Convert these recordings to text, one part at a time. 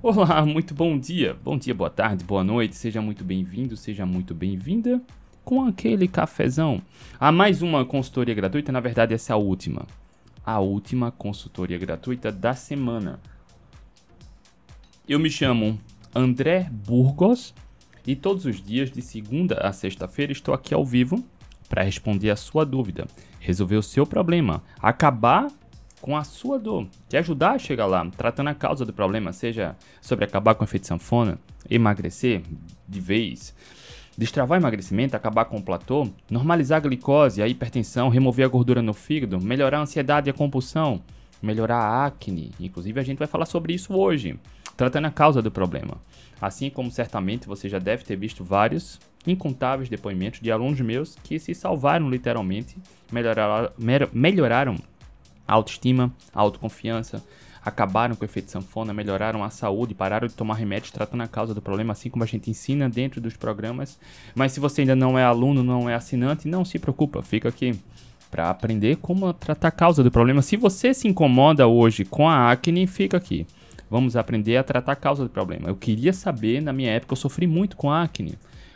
Olá, muito bom dia. Bom dia, boa tarde, boa noite. Seja muito bem-vindo, seja muito bem-vinda com aquele cafezão. A mais uma consultoria gratuita, na verdade essa é a última. A última consultoria gratuita da semana. Eu me chamo André Burgos e todos os dias de segunda a sexta-feira estou aqui ao vivo para responder a sua dúvida, resolver o seu problema, acabar com a sua dor, te ajudar a chegar lá, tratando a causa do problema, seja sobre acabar com o efeito sanfona, emagrecer de vez, destravar emagrecimento, acabar com o platô, normalizar a glicose, a hipertensão, remover a gordura no fígado, melhorar a ansiedade e a compulsão, melhorar a acne. Inclusive, a gente vai falar sobre isso hoje, tratando a causa do problema. Assim como certamente você já deve ter visto vários incontáveis depoimentos de alunos meus que se salvaram literalmente, melhoraram, melhoraram autoestima, autoconfiança, acabaram com o efeito sanfona, melhoraram a saúde, pararam de tomar remédios tratando a causa do problema, assim como a gente ensina dentro dos programas. Mas se você ainda não é aluno, não é assinante, não se preocupa, fica aqui para aprender como tratar a causa do problema. Se você se incomoda hoje com a acne, fica aqui. Vamos aprender a tratar a causa do problema. Eu queria saber, na minha época, eu sofri muito com acne.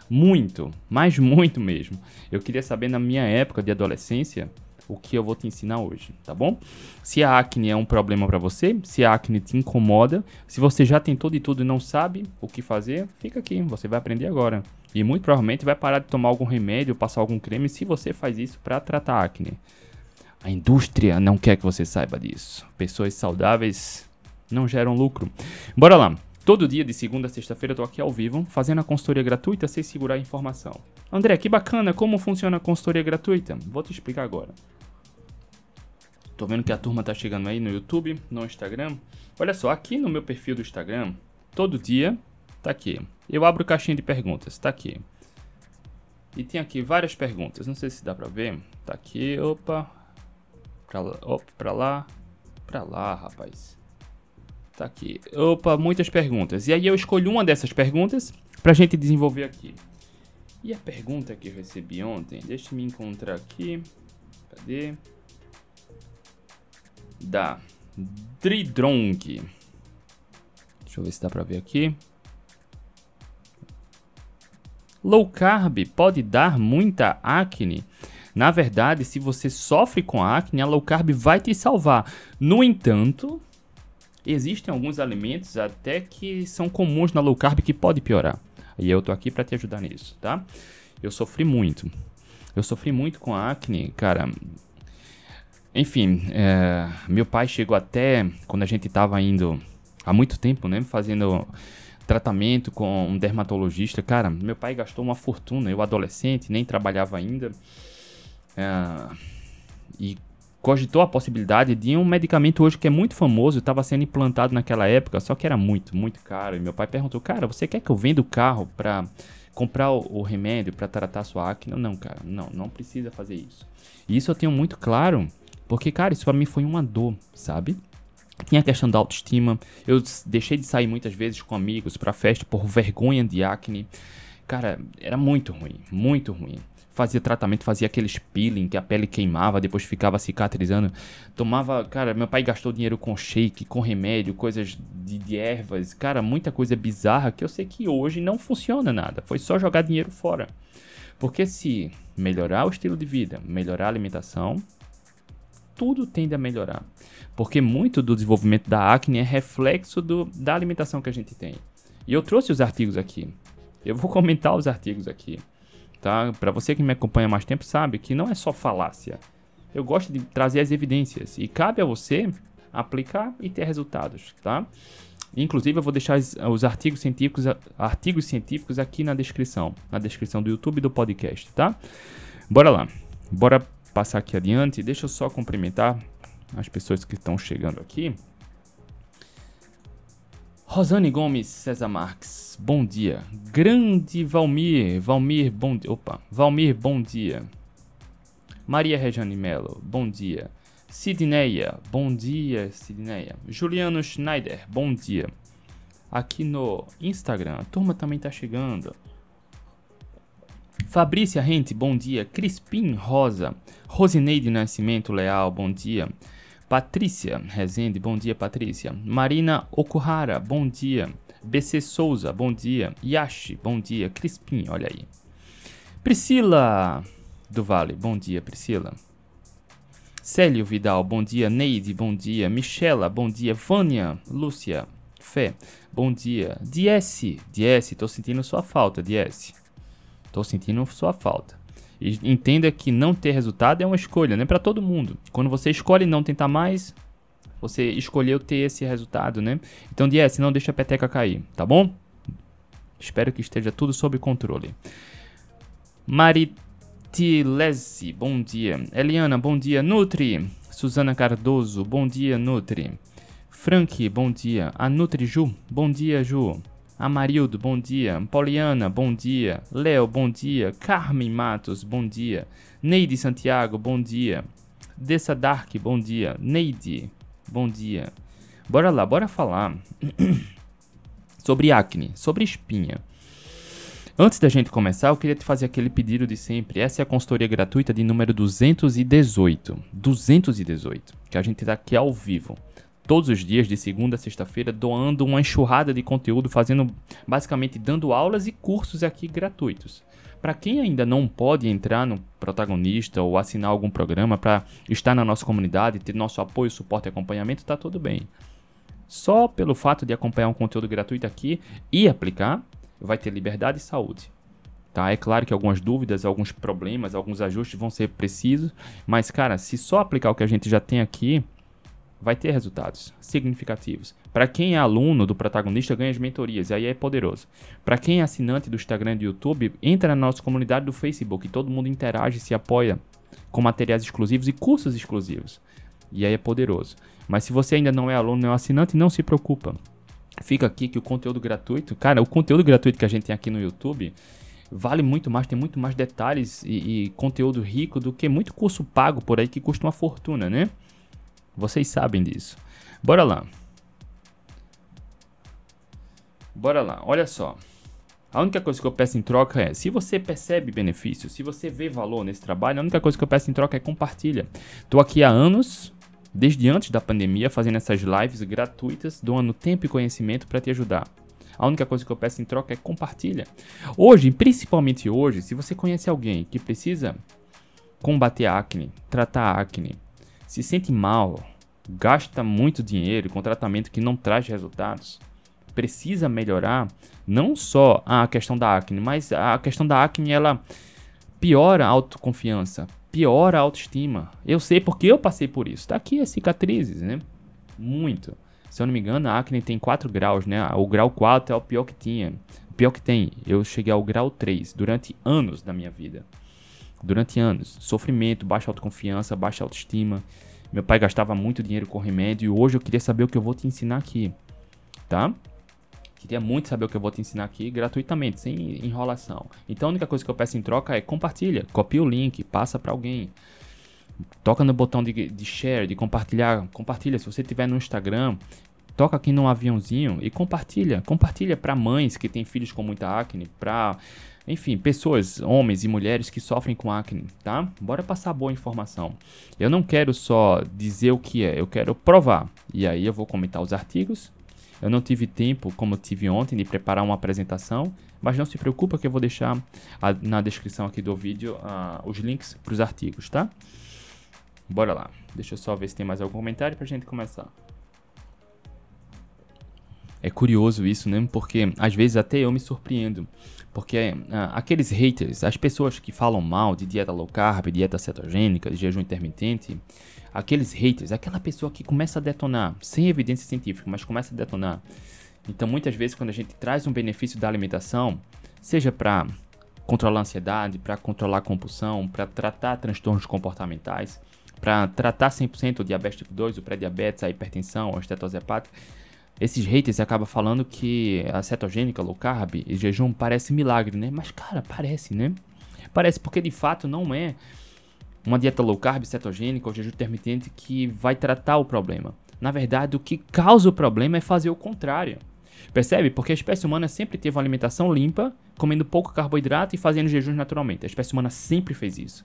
Muito, mas muito mesmo. Eu queria saber na minha época de adolescência o que eu vou te ensinar hoje, tá bom? Se a acne é um problema para você, se a acne te incomoda, se você já tentou de tudo e não sabe o que fazer, fica aqui, você vai aprender agora. E muito provavelmente vai parar de tomar algum remédio, passar algum creme se você faz isso para tratar acne. A indústria não quer que você saiba disso. Pessoas saudáveis não geram lucro. Bora lá. Todo dia, de segunda a sexta-feira, eu tô aqui ao vivo, fazendo a consultoria gratuita sem segurar a informação. André, que bacana, como funciona a consultoria gratuita? Vou te explicar agora. Tô vendo que a turma tá chegando aí no YouTube, no Instagram. Olha só, aqui no meu perfil do Instagram, todo dia, tá aqui. Eu abro caixinha de perguntas, tá aqui. E tem aqui várias perguntas, não sei se dá pra ver. Tá aqui, opa. Pra lá, opa, pra lá. Pra lá, rapaz. Tá aqui. Opa, muitas perguntas. E aí eu escolho uma dessas perguntas pra gente desenvolver aqui. E a pergunta que eu recebi ontem, deixa eu me encontrar aqui. Cadê? Da Dridrong. Deixa eu ver se dá pra ver aqui. Low carb pode dar muita acne? Na verdade, se você sofre com acne, a low carb vai te salvar. No entanto, Existem alguns alimentos até que são comuns na low carb que pode piorar. E eu tô aqui para te ajudar nisso, tá? Eu sofri muito. Eu sofri muito com acne, cara. Enfim, é, meu pai chegou até quando a gente tava indo há muito tempo, né? Fazendo tratamento com um dermatologista. Cara, meu pai gastou uma fortuna. Eu, adolescente, nem trabalhava ainda. É, e cogitou a possibilidade de um medicamento hoje que é muito famoso, estava sendo implantado naquela época, só que era muito, muito caro. E meu pai perguntou: Cara, você quer que eu venda o carro para comprar o, o remédio para tratar sua acne? Não, cara, não, não precisa fazer isso. E isso eu tenho muito claro, porque, cara, isso para mim foi uma dor, sabe? Tinha a questão da autoestima. Eu deixei de sair muitas vezes com amigos para festa por vergonha de acne. Cara, era muito ruim, muito ruim fazia tratamento, fazia aqueles peeling que a pele queimava, depois ficava cicatrizando. Tomava, cara, meu pai gastou dinheiro com shake, com remédio, coisas de, de, ervas, cara, muita coisa bizarra que eu sei que hoje não funciona nada. Foi só jogar dinheiro fora. Porque se melhorar o estilo de vida, melhorar a alimentação, tudo tende a melhorar. Porque muito do desenvolvimento da acne é reflexo do, da alimentação que a gente tem. E eu trouxe os artigos aqui. Eu vou comentar os artigos aqui tá? Para você que me acompanha há mais tempo sabe que não é só falácia. Eu gosto de trazer as evidências e cabe a você aplicar e ter resultados, tá? Inclusive eu vou deixar os artigos científicos, artigos científicos aqui na descrição, na descrição do YouTube e do podcast, tá? Bora lá. Bora passar aqui adiante. Deixa eu só cumprimentar as pessoas que estão chegando aqui. Rosane Gomes César Marques, bom dia. Grande Valmir, Valmir, bom dia. Opa, Valmir, bom dia. Maria Regiane Melo, bom dia. Sidneia, bom dia, Sidneia. Juliano Schneider, bom dia. Aqui no Instagram, a turma também tá chegando. Fabrícia Rente, bom dia. Crispim Rosa. Rosineide Nascimento Leal, bom dia. Patrícia Rezende, bom dia, Patrícia. Marina Okuhara, bom dia. BC Souza, bom dia. Yashi, bom dia. Crispim, olha aí. Priscila do Vale, bom dia, Priscila. Célio Vidal, bom dia. Neide, bom dia. Michela, bom dia. Vânia, Lúcia, Fé, bom dia. DS, DS, tô sentindo sua falta, DS. Tô sentindo sua falta. E entenda que não ter resultado é uma escolha, não é para todo mundo. Quando você escolhe não tentar mais, você escolheu ter esse resultado, né? Então, DS, não deixa a peteca cair, tá bom? Espero que esteja tudo sob controle. Marit Tilese, bom dia. Eliana, bom dia. Nutri. Suzana Cardoso, bom dia, Nutri. Frank, bom dia. A Nutri Ju, bom dia, Ju. Amarildo, bom dia. Poliana, bom dia. Léo, bom dia. Carmen Matos, bom dia. Neide Santiago, bom dia. Dessa Dark, bom dia. Neide, bom dia. Bora lá, bora falar sobre acne, sobre espinha. Antes da gente começar, eu queria te fazer aquele pedido de sempre. Essa é a consultoria gratuita de número 218. 218. Que a gente está aqui ao vivo. Todos os dias, de segunda a sexta-feira, doando uma enxurrada de conteúdo, fazendo basicamente dando aulas e cursos aqui gratuitos. Para quem ainda não pode entrar no protagonista ou assinar algum programa para estar na nossa comunidade, ter nosso apoio, suporte e acompanhamento, tá tudo bem. Só pelo fato de acompanhar um conteúdo gratuito aqui e aplicar, vai ter liberdade e saúde. Tá? É claro que algumas dúvidas, alguns problemas, alguns ajustes vão ser precisos, mas cara, se só aplicar o que a gente já tem aqui, vai ter resultados significativos. Para quem é aluno do protagonista, ganha as mentorias, e aí é poderoso. Para quem é assinante do Instagram e do YouTube, entra na nossa comunidade do Facebook, todo mundo interage, se apoia com materiais exclusivos e cursos exclusivos. E aí é poderoso. Mas se você ainda não é aluno, não é assinante, não se preocupa fica aqui que o conteúdo gratuito, cara, o conteúdo gratuito que a gente tem aqui no YouTube vale muito mais, tem muito mais detalhes e, e conteúdo rico do que muito curso pago por aí que custa uma fortuna, né? Vocês sabem disso. Bora lá. Bora lá, olha só. A única coisa que eu peço em troca é, se você percebe benefício, se você vê valor nesse trabalho, a única coisa que eu peço em troca é compartilha. Tô aqui há anos desde antes da pandemia, fazendo essas lives gratuitas, doando tempo e conhecimento para te ajudar. A única coisa que eu peço em troca é compartilha. Hoje, principalmente hoje, se você conhece alguém que precisa combater acne, tratar acne, se sente mal, gasta muito dinheiro com tratamento que não traz resultados, precisa melhorar não só a questão da acne, mas a questão da acne ela piora a autoconfiança, piora a autoestima. Eu sei porque eu passei por isso. Tá aqui as cicatrizes, né? Muito. Se eu não me engano, a acne tem 4 graus, né? O grau 4 é o pior que tinha. O pior que tem. Eu cheguei ao grau 3 durante anos da minha vida. Durante anos. Sofrimento, baixa autoconfiança, baixa autoestima. Meu pai gastava muito dinheiro com remédio e hoje eu queria saber o que eu vou te ensinar aqui. Tá? Queria muito saber o que eu vou te ensinar aqui gratuitamente, sem enrolação. Então a única coisa que eu peço em troca é compartilha, copia o link, passa para alguém. Toca no botão de, de share, de compartilhar. Compartilha. Se você tiver no Instagram, toca aqui no aviãozinho e compartilha. Compartilha para mães que têm filhos com muita acne, para enfim, pessoas, homens e mulheres que sofrem com acne, tá? Bora passar boa informação. Eu não quero só dizer o que é, eu quero provar. E aí eu vou comentar os artigos, eu não tive tempo, como tive ontem, de preparar uma apresentação, mas não se preocupa que eu vou deixar a, na descrição aqui do vídeo uh, os links para os artigos, tá? Bora lá. Deixa eu só ver se tem mais algum comentário para a gente começar. É curioso isso, né? Porque às vezes até eu me surpreendo. Porque uh, aqueles haters, as pessoas que falam mal de dieta low carb, dieta cetogênica, de jejum intermitente, aqueles haters, aquela pessoa que começa a detonar, sem evidência científica, mas começa a detonar. Então, muitas vezes, quando a gente traz um benefício da alimentação, seja para controlar a ansiedade, para controlar a compulsão, para tratar transtornos comportamentais, para tratar 100% o diabetes tipo 2, o pré-diabetes, a hipertensão, a estetose hepática, esses haters acabam falando que a cetogênica, low carb e jejum parece milagre, né? Mas, cara, parece, né? Parece porque de fato não é uma dieta low carb, cetogênica ou jejum intermitente que vai tratar o problema. Na verdade, o que causa o problema é fazer o contrário. Percebe? Porque a espécie humana sempre teve uma alimentação limpa, comendo pouco carboidrato e fazendo jejuns naturalmente. A espécie humana sempre fez isso.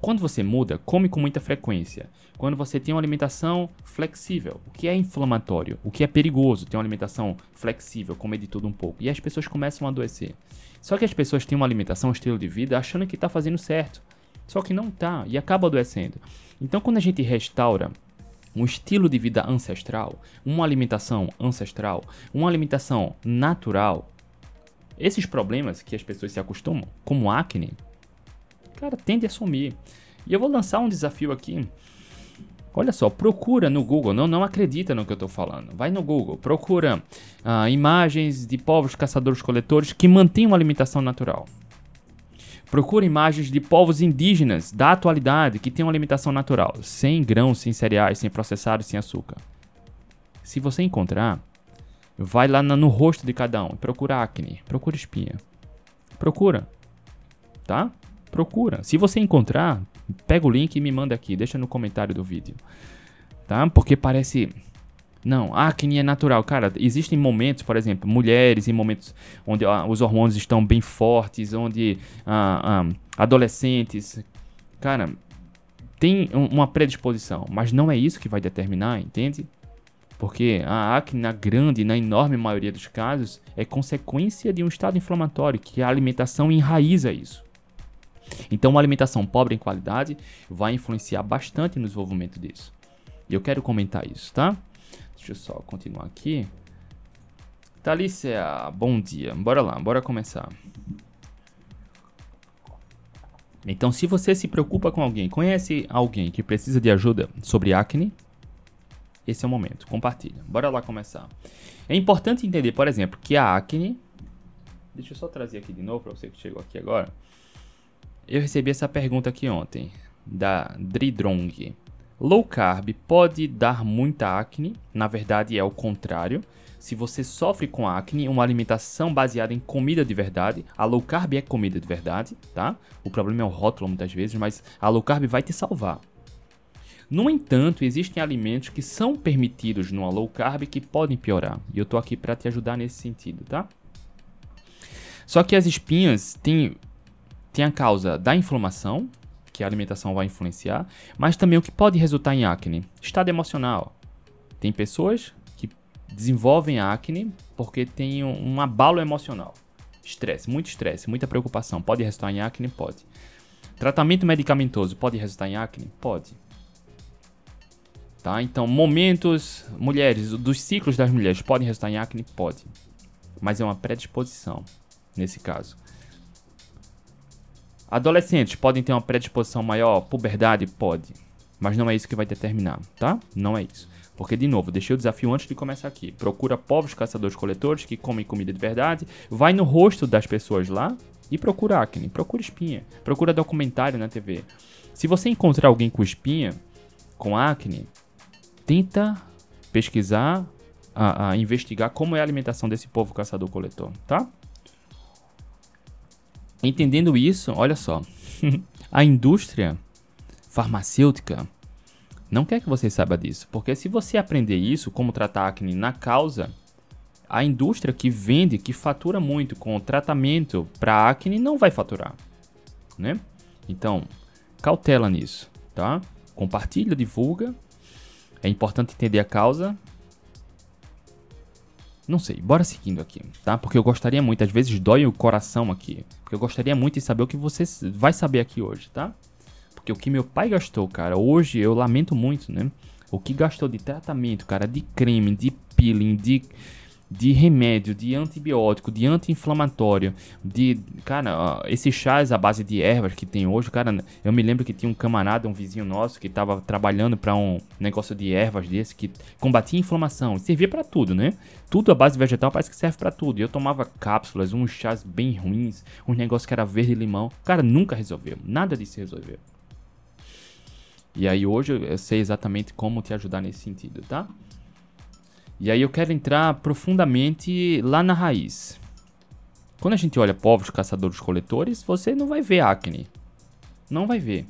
Quando você muda, come com muita frequência. Quando você tem uma alimentação flexível, o que é inflamatório, o que é perigoso, ter uma alimentação flexível, comer de tudo um pouco. E as pessoas começam a adoecer. Só que as pessoas têm uma alimentação, um estilo de vida, achando que está fazendo certo. Só que não está e acaba adoecendo. Então, quando a gente restaura um estilo de vida ancestral, uma alimentação ancestral, uma alimentação natural, esses problemas que as pessoas se acostumam, como acne, cara, tende a sumir. E eu vou lançar um desafio aqui. Olha só, procura no Google, não, não acredita no que eu estou falando. Vai no Google, procura ah, imagens de povos caçadores-coletores que mantêm uma alimentação natural. Procura imagens de povos indígenas da atualidade que têm uma alimentação natural, sem grãos, sem cereais, sem processados, sem açúcar. Se você encontrar, vai lá no rosto de cada um, procura acne, procura espinha. Procura, tá? Procura. Se você encontrar, pega o link e me manda aqui, deixa no comentário do vídeo. Tá? Porque parece não, acne é natural. Cara, existem momentos, por exemplo, mulheres em momentos onde ah, os hormônios estão bem fortes, onde ah, ah, adolescentes. Cara, tem uma predisposição, mas não é isso que vai determinar, entende? Porque a acne, na grande, na enorme maioria dos casos, é consequência de um estado inflamatório, que a alimentação enraiza isso. Então, uma alimentação pobre em qualidade vai influenciar bastante no desenvolvimento disso. E eu quero comentar isso, tá? Deixa eu só continuar aqui. Thalícia, bom dia. Bora lá, bora começar. Então, se você se preocupa com alguém, conhece alguém que precisa de ajuda sobre acne, esse é o momento. Compartilha. Bora lá começar. É importante entender, por exemplo, que a acne. Deixa eu só trazer aqui de novo para você que chegou aqui agora. Eu recebi essa pergunta aqui ontem, da Dridrong. Low carb pode dar muita acne, na verdade é o contrário. Se você sofre com acne, uma alimentação baseada em comida de verdade, a low carb é comida de verdade, tá? O problema é o rótulo muitas vezes, mas a low carb vai te salvar. No entanto, existem alimentos que são permitidos numa low carb que podem piorar, e eu tô aqui para te ajudar nesse sentido, tá? Só que as espinhas têm tem a causa da inflamação, que a alimentação vai influenciar, mas também o que pode resultar em acne. Estado emocional. Tem pessoas que desenvolvem acne porque tem um abalo emocional. Estresse, muito estresse, muita preocupação. Pode resultar em acne? Pode. Tratamento medicamentoso pode resultar em acne? Pode. Tá? Então, momentos, mulheres, dos ciclos das mulheres podem resultar em acne? Pode. Mas é uma predisposição nesse caso. Adolescentes podem ter uma predisposição maior, puberdade pode, mas não é isso que vai determinar, tá? Não é isso. Porque, de novo, deixei o desafio antes de começar aqui. Procura povos caçadores-coletores que comem comida de verdade, vai no rosto das pessoas lá e procura acne, procura espinha, procura documentário na TV. Se você encontrar alguém com espinha, com acne, tenta pesquisar, a, a investigar como é a alimentação desse povo caçador-coletor, tá? Entendendo isso, olha só, a indústria farmacêutica não quer que você saiba disso, porque se você aprender isso, como tratar acne na causa, a indústria que vende, que fatura muito com o tratamento para acne não vai faturar, né? Então, cautela nisso, tá? Compartilha, divulga. É importante entender a causa não sei, bora seguindo aqui, tá? Porque eu gostaria muito, às vezes dói o coração aqui. Porque eu gostaria muito de saber o que você vai saber aqui hoje, tá? Porque o que meu pai gastou, cara, hoje eu lamento muito, né? O que gastou de tratamento, cara, de creme, de peeling, de de remédio, de antibiótico, de anti-inflamatório, de. Cara, esses chás à base de ervas que tem hoje, cara, eu me lembro que tinha um camarada, um vizinho nosso, que tava trabalhando para um negócio de ervas desse que combatia inflamação. Servia para tudo, né? Tudo à base vegetal parece que serve para tudo. E eu tomava cápsulas, uns chás bem ruins, uns negócios que era verde e limão. Cara, nunca resolveu. Nada disso resolveu. E aí hoje eu sei exatamente como te ajudar nesse sentido, tá? E aí eu quero entrar profundamente lá na raiz. Quando a gente olha povos caçadores-coletores, você não vai ver acne. Não vai ver.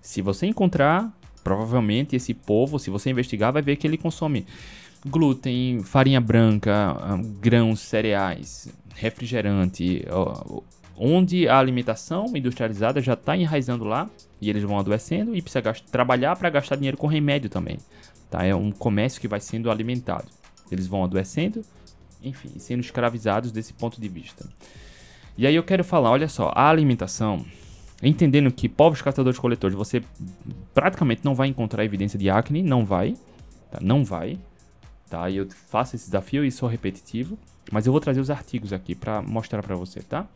Se você encontrar, provavelmente esse povo, se você investigar, vai ver que ele consome glúten, farinha branca, grãos, cereais, refrigerante, onde a alimentação industrializada já está enraizando lá e eles vão adoecendo e precisa trabalhar para gastar dinheiro com remédio também. Tá? É um comércio que vai sendo alimentado. Eles vão adoecendo, enfim, sendo escravizados desse ponto de vista. E aí eu quero falar, olha só, a alimentação, entendendo que povos caçadores-coletores, você praticamente não vai encontrar evidência de acne, não vai, tá? não vai, tá? E eu faço esse desafio e sou repetitivo, mas eu vou trazer os artigos aqui para mostrar para você, tá?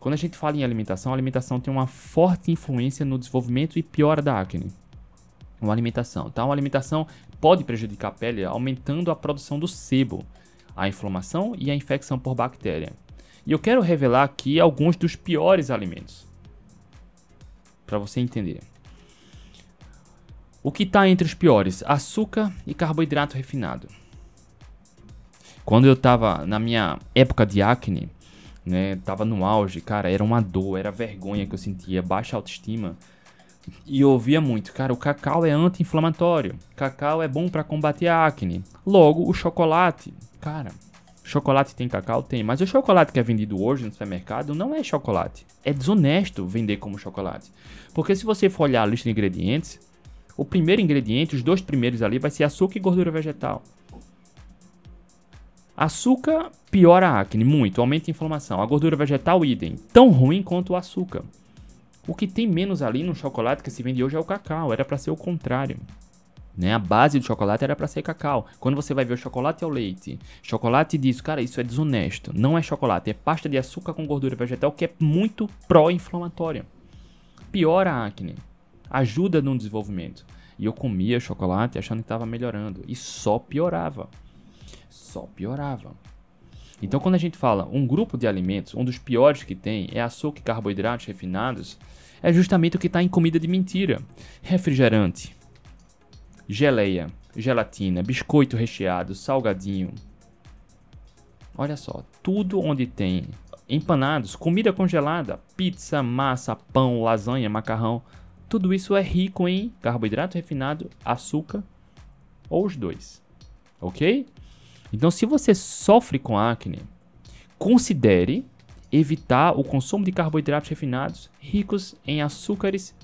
Quando a gente fala em alimentação, a alimentação tem uma forte influência no desenvolvimento e piora da acne. Uma alimentação, tá? Uma alimentação pode prejudicar a pele aumentando a produção do sebo, a inflamação e a infecção por bactéria. E eu quero revelar aqui alguns dos piores alimentos para você entender. O que está entre os piores? Açúcar e carboidrato refinado. Quando eu estava na minha época de acne, né, tava no auge, cara, era uma dor, era vergonha que eu sentia, baixa autoestima. E ouvia muito, cara, o cacau é anti-inflamatório, cacau é bom para combater a acne. Logo, o chocolate, cara, chocolate tem cacau? Tem, mas o chocolate que é vendido hoje no supermercado não é chocolate. É desonesto vender como chocolate. Porque se você for olhar a lista de ingredientes, o primeiro ingrediente, os dois primeiros ali, vai ser açúcar e gordura vegetal. Açúcar piora a acne muito, aumenta a inflamação. A gordura vegetal, idem. Tão ruim quanto o açúcar. O que tem menos ali no chocolate que se vende hoje é o cacau. Era para ser o contrário. Né? A base do chocolate era para ser cacau. Quando você vai ver o chocolate ao leite, chocolate diz, cara, isso é desonesto. Não é chocolate, é pasta de açúcar com gordura vegetal que é muito pró-inflamatória. Piora a acne, ajuda no desenvolvimento. E eu comia chocolate achando que estava melhorando e só piorava só piorava. Então, quando a gente fala um grupo de alimentos, um dos piores que tem é açúcar e carboidratos refinados, é justamente o que está em comida de mentira: refrigerante, geleia, gelatina, biscoito recheado, salgadinho. Olha só, tudo onde tem empanados, comida congelada, pizza, massa, pão, lasanha, macarrão, tudo isso é rico em carboidrato refinado, açúcar ou os dois. Ok? Então, se você sofre com acne, considere evitar o consumo de carboidratos refinados ricos em açúcares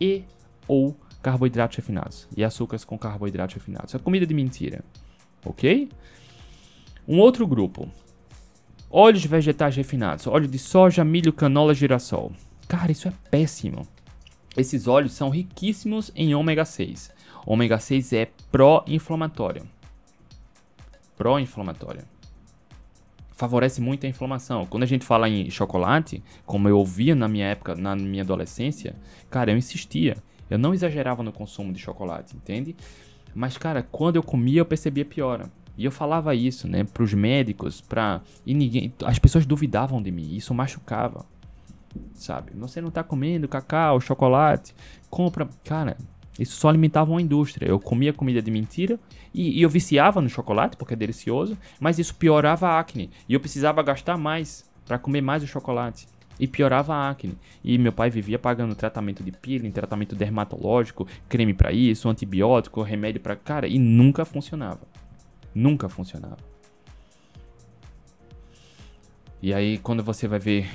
e ou carboidratos refinados. E açúcares com carboidratos refinados. É comida de mentira. Ok? Um outro grupo. Óleos vegetais refinados. Óleo de soja, milho, canola, girassol. Cara, isso é péssimo. Esses óleos são riquíssimos em ômega 6. Ômega 6 é pró-inflamatório pró-inflamatória. Favorece muito a inflamação. Quando a gente fala em chocolate, como eu ouvia na minha época, na minha adolescência, cara, eu insistia. Eu não exagerava no consumo de chocolate, entende? Mas, cara, quando eu comia, eu percebia piora. E eu falava isso, né, pros médicos, pra. E ninguém. As pessoas duvidavam de mim. Isso machucava. Sabe? Você não tá comendo cacau, chocolate. Compra. Cara, isso só alimentava uma indústria. Eu comia comida de mentira e, e, eu viciava no chocolate porque é delicioso, mas isso piorava a acne. E eu precisava gastar mais para comer mais o chocolate. E piorava a acne. E meu pai vivia pagando tratamento de peeling, tratamento dermatológico, creme para isso, antibiótico, remédio para cara, e nunca funcionava. Nunca funcionava. E aí quando você vai ver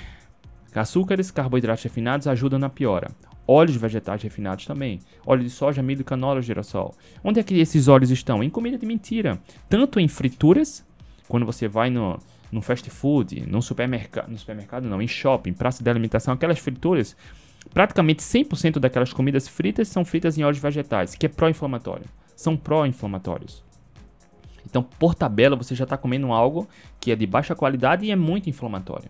açúcares, carboidratos refinados ajudam na piora. Óleos vegetais refinados também. Óleo de soja, milho, canola, girassol. Onde é que esses óleos estão? Em comida de mentira. Tanto em frituras, quando você vai no, no fast food, no supermercado, no supermercado não, em shopping, praça de alimentação, aquelas frituras, praticamente 100% daquelas comidas fritas são fritas em óleos vegetais, que é pró-inflamatório. São pró-inflamatórios. Então, por tabela, você já está comendo algo que é de baixa qualidade e é muito inflamatório.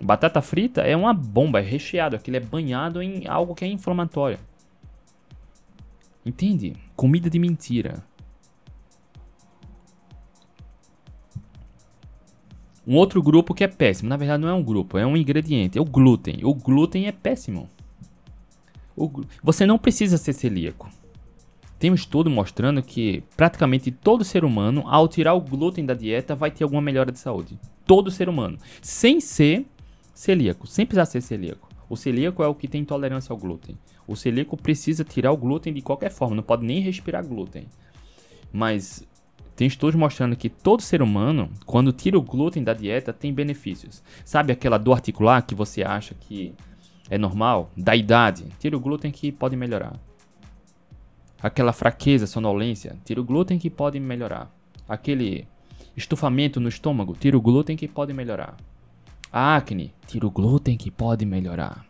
Batata frita é uma bomba, é recheado, aquilo é banhado em algo que é inflamatório. Entende? Comida de mentira. Um outro grupo que é péssimo, na verdade não é um grupo, é um ingrediente, é o glúten. O glúten é péssimo. Gl... Você não precisa ser celíaco. Tem um estudo mostrando que praticamente todo ser humano, ao tirar o glúten da dieta, vai ter alguma melhora de saúde. Todo ser humano. Sem ser Celíaco, sem precisar ser celíaco. O celíaco é o que tem intolerância ao glúten. O celíaco precisa tirar o glúten de qualquer forma, não pode nem respirar glúten. Mas Tem estudos mostrando que todo ser humano, quando tira o glúten da dieta, tem benefícios. Sabe aquela dor articular que você acha que é normal? Da idade, tira o glúten que pode melhorar. Aquela fraqueza, sonolência, tira o glúten que pode melhorar. Aquele estufamento no estômago, tira o glúten que pode melhorar. A acne, tira o glúten que pode melhorar.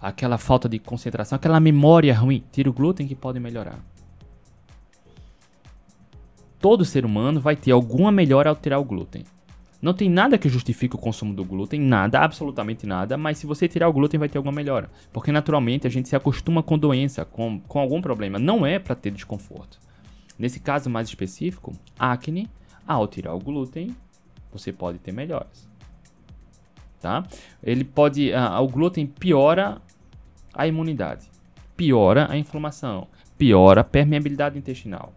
Aquela falta de concentração, aquela memória ruim, tira o glúten que pode melhorar todo ser humano vai ter alguma melhora ao tirar o glúten. Não tem nada que justifique o consumo do glúten, nada, absolutamente nada, mas se você tirar o glúten vai ter alguma melhora. Porque naturalmente a gente se acostuma com doença, com, com algum problema. Não é para ter desconforto. Nesse caso mais específico, acne, ao tirar o glúten, você pode ter melhoras. Tá? Ele pode. Uh, o glúten piora a imunidade, piora a inflamação, piora a permeabilidade intestinal.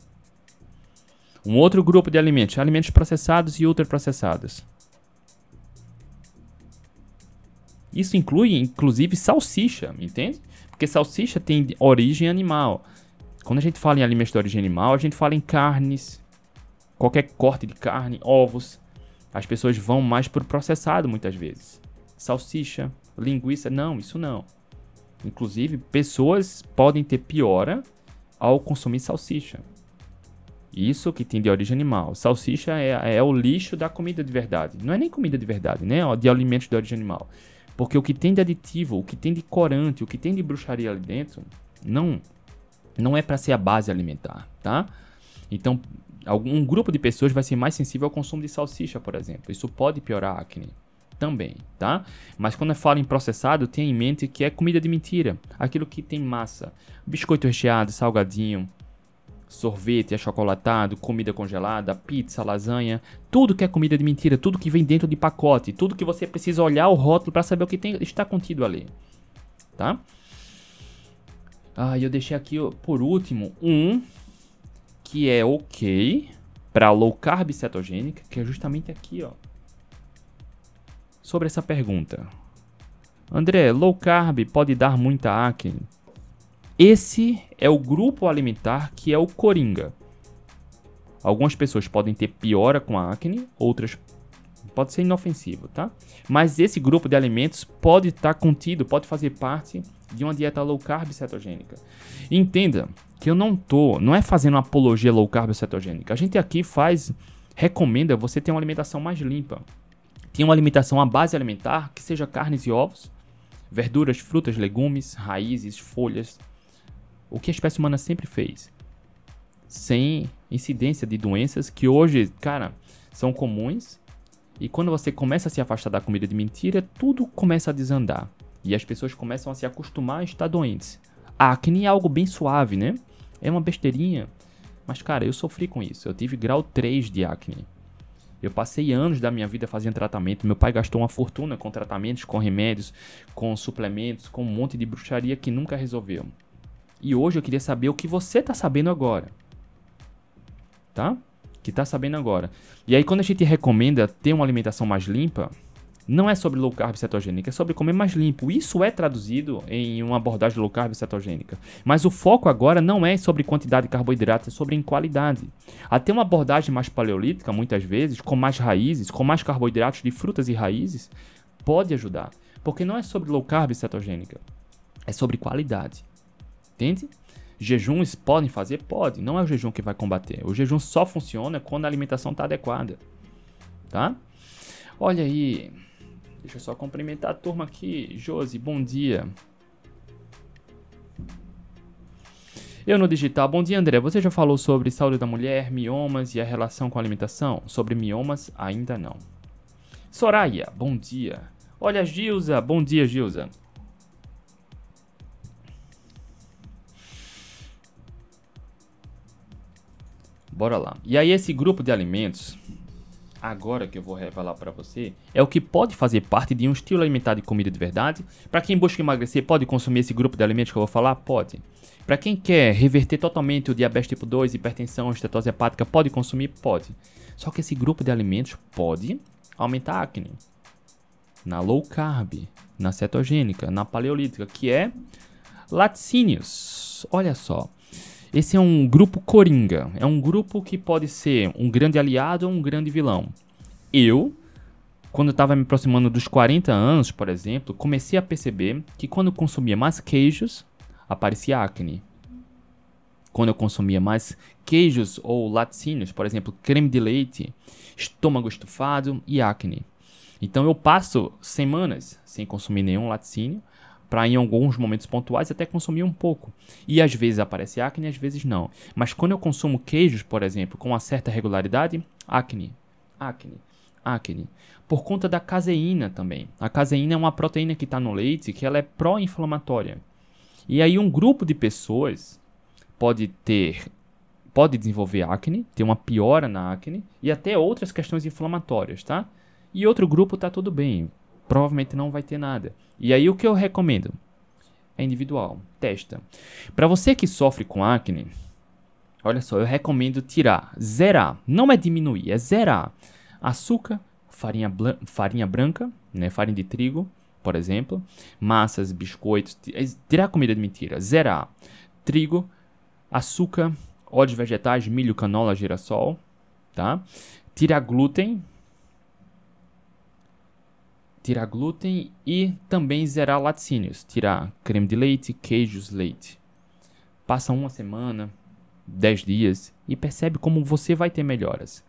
Um outro grupo de alimentos, alimentos processados e ultraprocessados. Isso inclui, inclusive, salsicha, entende? Porque salsicha tem origem animal. Quando a gente fala em alimentos de origem animal, a gente fala em carnes, qualquer corte de carne, ovos. As pessoas vão mais por processado muitas vezes. Salsicha, linguiça, não, isso não. Inclusive, pessoas podem ter piora ao consumir salsicha. Isso que tem de origem animal. Salsicha é, é o lixo da comida de verdade. Não é nem comida de verdade, né? De alimentos de origem animal. Porque o que tem de aditivo, o que tem de corante, o que tem de bruxaria ali dentro, não não é para ser a base alimentar, tá? Então, algum grupo de pessoas vai ser mais sensível ao consumo de salsicha, por exemplo. Isso pode piorar a acne também, tá? Mas quando eu falo em processado, tenha em mente que é comida de mentira. Aquilo que tem massa, biscoito recheado, salgadinho, sorvete achocolatado, comida congelada, pizza, lasanha, tudo que é comida de mentira, tudo que vem dentro de pacote, tudo que você precisa olhar o rótulo para saber o que tem, está contido ali, tá? Ah, eu deixei aqui por último um que é ok para low carb cetogênica, que é justamente aqui, ó. Sobre essa pergunta. André, low carb pode dar muita acne? Esse é o grupo alimentar que é o coringa. Algumas pessoas podem ter piora com a acne, outras pode ser inofensivo, tá? Mas esse grupo de alimentos pode estar contido, pode fazer parte de uma dieta low carb cetogênica. entenda que eu não tô, não é fazendo apologia low carb cetogênica. A gente aqui faz recomenda você ter uma alimentação mais limpa. Tem uma alimentação à base alimentar que seja carnes e ovos, verduras, frutas, legumes, raízes, folhas, o que a espécie humana sempre fez, sem incidência de doenças que hoje, cara, são comuns. E quando você começa a se afastar da comida de mentira, tudo começa a desandar. E as pessoas começam a se acostumar a estar doentes. A acne é algo bem suave, né? É uma besteirinha. Mas, cara, eu sofri com isso. Eu tive grau 3 de acne. Eu passei anos da minha vida fazendo tratamento. Meu pai gastou uma fortuna com tratamentos, com remédios, com suplementos, com um monte de bruxaria que nunca resolveu. E hoje eu queria saber o que você está sabendo agora. Tá? Que está sabendo agora. E aí quando a gente recomenda ter uma alimentação mais limpa, não é sobre low carb cetogênica, é sobre comer mais limpo. Isso é traduzido em uma abordagem low carb cetogênica. Mas o foco agora não é sobre quantidade de carboidratos, é sobre em qualidade. Até uma abordagem mais paleolítica, muitas vezes, com mais raízes, com mais carboidratos de frutas e raízes, pode ajudar. Porque não é sobre low carb cetogênica, é sobre qualidade. Entende? Jejuns podem fazer? Pode. Não é o jejum que vai combater. O jejum só funciona quando a alimentação está adequada. Tá? Olha aí. Deixa eu só cumprimentar a turma aqui. Josi, bom dia. Eu no digital. Bom dia, André. Você já falou sobre saúde da mulher, miomas e a relação com a alimentação? Sobre miomas, ainda não. Soraya, bom dia. Olha, Gilza. Bom dia, Gilza. Bora lá. E aí esse grupo de alimentos, agora que eu vou revelar para você, é o que pode fazer parte de um estilo alimentar de comida de verdade. Para quem busca emagrecer, pode consumir esse grupo de alimentos que eu vou falar? Pode. Para quem quer reverter totalmente o diabetes tipo 2, hipertensão, estetose hepática, pode consumir? Pode. Só que esse grupo de alimentos pode aumentar a acne. Na low carb, na cetogênica, na paleolítica, que é laticínios. Olha só. Esse é um grupo coringa. É um grupo que pode ser um grande aliado ou um grande vilão. Eu, quando estava me aproximando dos 40 anos, por exemplo, comecei a perceber que quando eu consumia mais queijos, aparecia acne. Quando eu consumia mais queijos ou laticínios, por exemplo, creme de leite, estômago estufado e acne. Então eu passo semanas sem consumir nenhum laticínio para em alguns momentos pontuais até consumir um pouco. E às vezes aparece acne, às vezes não. Mas quando eu consumo queijos, por exemplo, com uma certa regularidade, acne, acne, acne. Por conta da caseína também. A caseína é uma proteína que está no leite que ela é pró-inflamatória. E aí um grupo de pessoas pode ter pode desenvolver acne, ter uma piora na acne e até outras questões inflamatórias, tá? E outro grupo tá tudo bem, provavelmente não vai ter nada. E aí o que eu recomendo? É individual, testa. Para você que sofre com acne, olha só, eu recomendo tirar, zerar, não é diminuir, é zerar açúcar, farinha, farinha branca, né, farinha de trigo, por exemplo, massas, biscoitos, é, tirar comida de mentira, zerar trigo, açúcar, óleos vegetais, milho, canola, girassol, tá? Tirar glúten, tirar glúten e também zerar laticínios, tirar creme de leite, queijos, leite. Passa uma semana, 10 dias e percebe como você vai ter melhoras.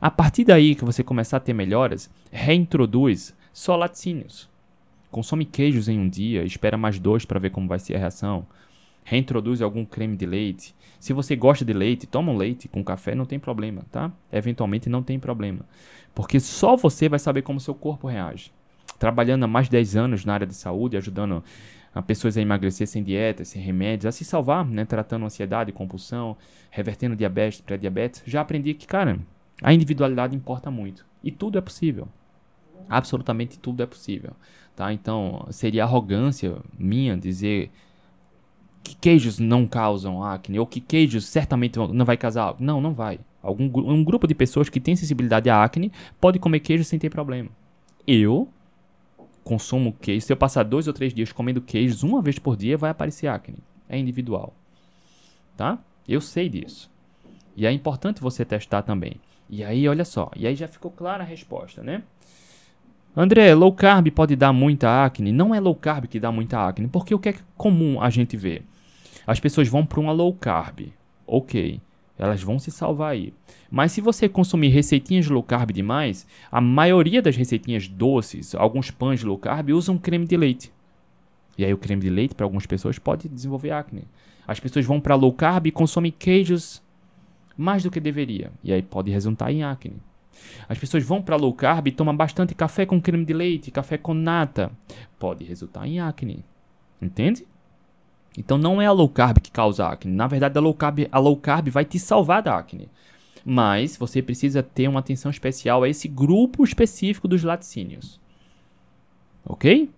A partir daí que você começar a ter melhoras, reintroduz só laticínios. Consome queijos em um dia, espera mais dois para ver como vai ser a reação. Reintroduz algum creme de leite. Se você gosta de leite, toma um leite com café, não tem problema, tá? Eventualmente não tem problema. Porque só você vai saber como seu corpo reage trabalhando há mais de 10 anos na área de saúde, ajudando a pessoas a emagrecer sem dieta, sem remédios, a se salvar, né, tratando ansiedade, compulsão, revertendo diabetes, pré-diabetes, já aprendi que, cara, a individualidade importa muito. E tudo é possível. Absolutamente tudo é possível. Tá? Então, seria arrogância minha dizer que queijos não causam acne, ou que queijos certamente não vai causar. Não, não vai. Algum, um grupo de pessoas que tem sensibilidade à acne pode comer queijo sem ter problema. Eu consumo queijo, se eu passar dois ou três dias comendo queijos uma vez por dia, vai aparecer acne. É individual. Tá? Eu sei disso. E é importante você testar também. E aí, olha só. E aí já ficou clara a resposta, né? André, low carb pode dar muita acne? Não é low carb que dá muita acne, porque o que é comum a gente ver? As pessoas vão para uma low carb. Ok. Elas vão se salvar aí. Mas se você consumir receitinhas low carb demais, a maioria das receitinhas doces, alguns pães low carb, usam creme de leite. E aí o creme de leite para algumas pessoas pode desenvolver acne. As pessoas vão para low carb e consomem queijos mais do que deveria. E aí pode resultar em acne. As pessoas vão para low carb e tomam bastante café com creme de leite, café com nata. Pode resultar em acne. Entende? Então não é a low carb que causa acne. Na verdade, a low carb, a low carb vai te salvar da acne. Mas você precisa ter uma atenção especial a esse grupo específico dos laticínios. Ok?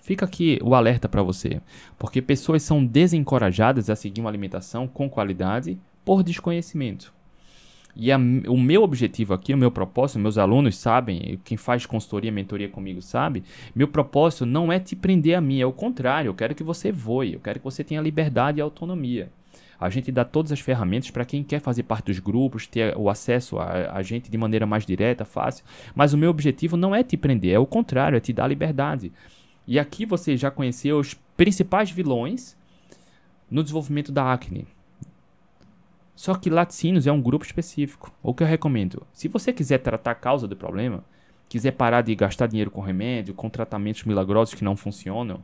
Fica aqui o alerta para você, porque pessoas são desencorajadas a seguir uma alimentação com qualidade por desconhecimento. E a, o meu objetivo aqui, o meu propósito, meus alunos sabem, quem faz consultoria, mentoria comigo sabe, meu propósito não é te prender a mim, é o contrário, eu quero que você voe, eu quero que você tenha liberdade e autonomia. A gente dá todas as ferramentas para quem quer fazer parte dos grupos, ter o acesso a, a gente de maneira mais direta, fácil. Mas o meu objetivo não é te prender, é o contrário, é te dar liberdade. E aqui você já conheceu os principais vilões no desenvolvimento da acne. Só que laticínios é um grupo específico. O que eu recomendo? Se você quiser tratar a causa do problema, quiser parar de gastar dinheiro com remédio, com tratamentos milagrosos que não funcionam,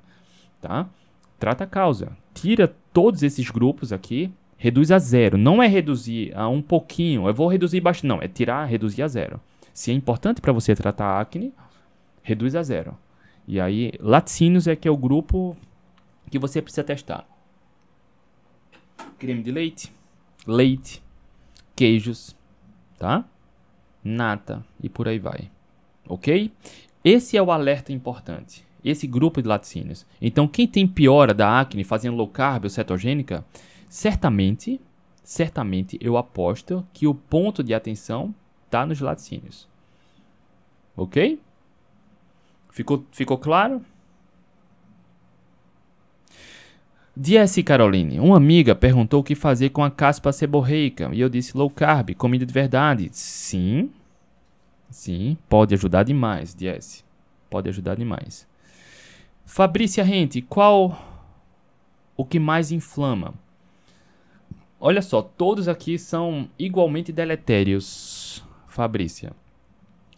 tá? Trata a causa. Tira todos esses grupos aqui, reduz a zero. Não é reduzir a um pouquinho, eu vou reduzir bastante. Não, é tirar, reduzir a zero. Se é importante para você tratar a acne, reduz a zero. E aí, laticínios é que é o grupo que você precisa testar. Creme de leite, leite, queijos, tá? Nata e por aí vai. Ok? Esse é o alerta importante. Esse grupo de laticínios. Então, quem tem piora da acne fazendo low carb ou cetogênica, certamente, certamente eu aposto que o ponto de atenção está nos laticínios. Ok? Ficou, ficou claro? Jesse Caroline, uma amiga perguntou o que fazer com a caspa seborreica e eu disse low carb, comida de verdade. Sim, sim, pode ajudar demais, Jesse. Pode ajudar demais. Fabrícia Rente, qual o que mais inflama? Olha só, todos aqui são igualmente deletérios, Fabrícia.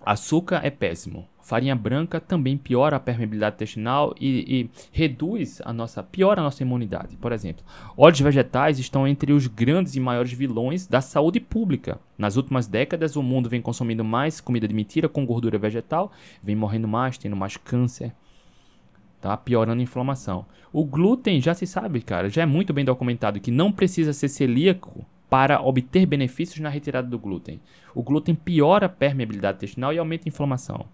Açúcar é péssimo. Farinha branca também piora a permeabilidade intestinal e, e, reduz a nossa, piora a nossa imunidade. Por exemplo, óleos vegetais estão entre os grandes e maiores vilões da saúde pública. Nas últimas décadas, o mundo vem consumindo mais comida de mentira com gordura vegetal, vem morrendo mais, tendo mais câncer, tá? Piorando a inflamação. O glúten já se sabe, cara, já é muito bem documentado que não precisa ser celíaco para obter benefícios na retirada do glúten. O glúten piora a permeabilidade intestinal e aumenta a inflamação.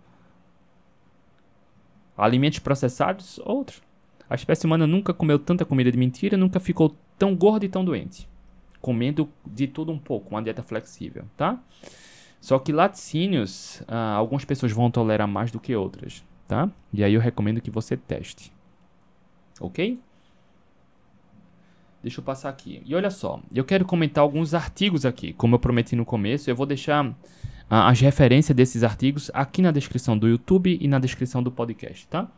Alimentos processados, outro. A espécie humana nunca comeu tanta comida de mentira, nunca ficou tão gorda e tão doente. Comendo de tudo um pouco, uma dieta flexível, tá? Só que laticínios, ah, algumas pessoas vão tolerar mais do que outras, tá? E aí eu recomendo que você teste. Ok? Deixa eu passar aqui. E olha só, eu quero comentar alguns artigos aqui. Como eu prometi no começo, eu vou deixar as referências desses artigos aqui na descrição do YouTube e na descrição do podcast, tá?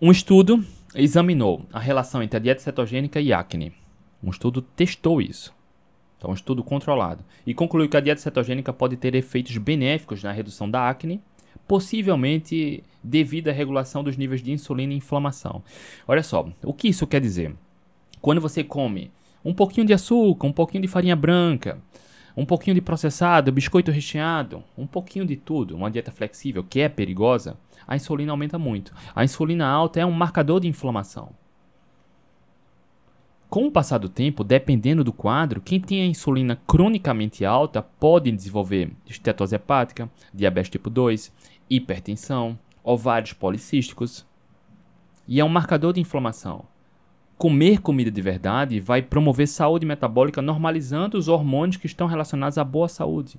Um estudo examinou a relação entre a dieta cetogênica e acne. Um estudo testou isso. Então, um estudo controlado. E concluiu que a dieta cetogênica pode ter efeitos benéficos na redução da acne, possivelmente devido à regulação dos níveis de insulina e inflamação. Olha só, o que isso quer dizer? Quando você come um pouquinho de açúcar, um pouquinho de farinha branca, um pouquinho de processado, biscoito recheado, um pouquinho de tudo, uma dieta flexível que é perigosa, a insulina aumenta muito. A insulina alta é um marcador de inflamação. Com o passar do tempo, dependendo do quadro, quem tem a insulina cronicamente alta pode desenvolver estetose hepática, diabetes tipo 2, hipertensão, ovários policísticos. E é um marcador de inflamação. Comer comida de verdade vai promover saúde metabólica normalizando os hormônios que estão relacionados à boa saúde.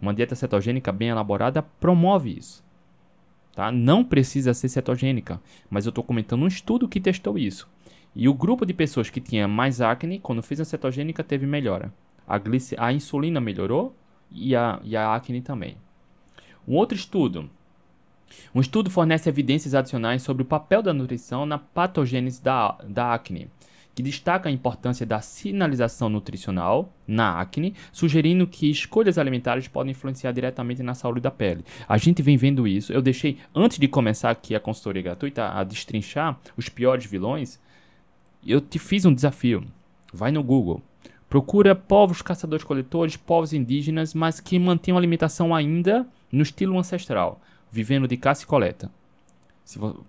Uma dieta cetogênica bem elaborada promove isso. Tá? Não precisa ser cetogênica, mas eu estou comentando um estudo que testou isso. E o grupo de pessoas que tinha mais acne, quando fez a cetogênica, teve melhora. A, a insulina melhorou e a, e a acne também. Um outro estudo um estudo fornece evidências adicionais sobre o papel da nutrição na patogênese da, da acne, que destaca a importância da sinalização nutricional na acne, sugerindo que escolhas alimentares podem influenciar diretamente na saúde da pele. A gente vem vendo isso. Eu deixei, antes de começar aqui a consultoria gratuita, a destrinchar os piores vilões, eu te fiz um desafio. Vai no Google. Procura povos caçadores-coletores, povos indígenas, mas que mantenham a alimentação ainda no estilo ancestral vivendo de caça e coleta.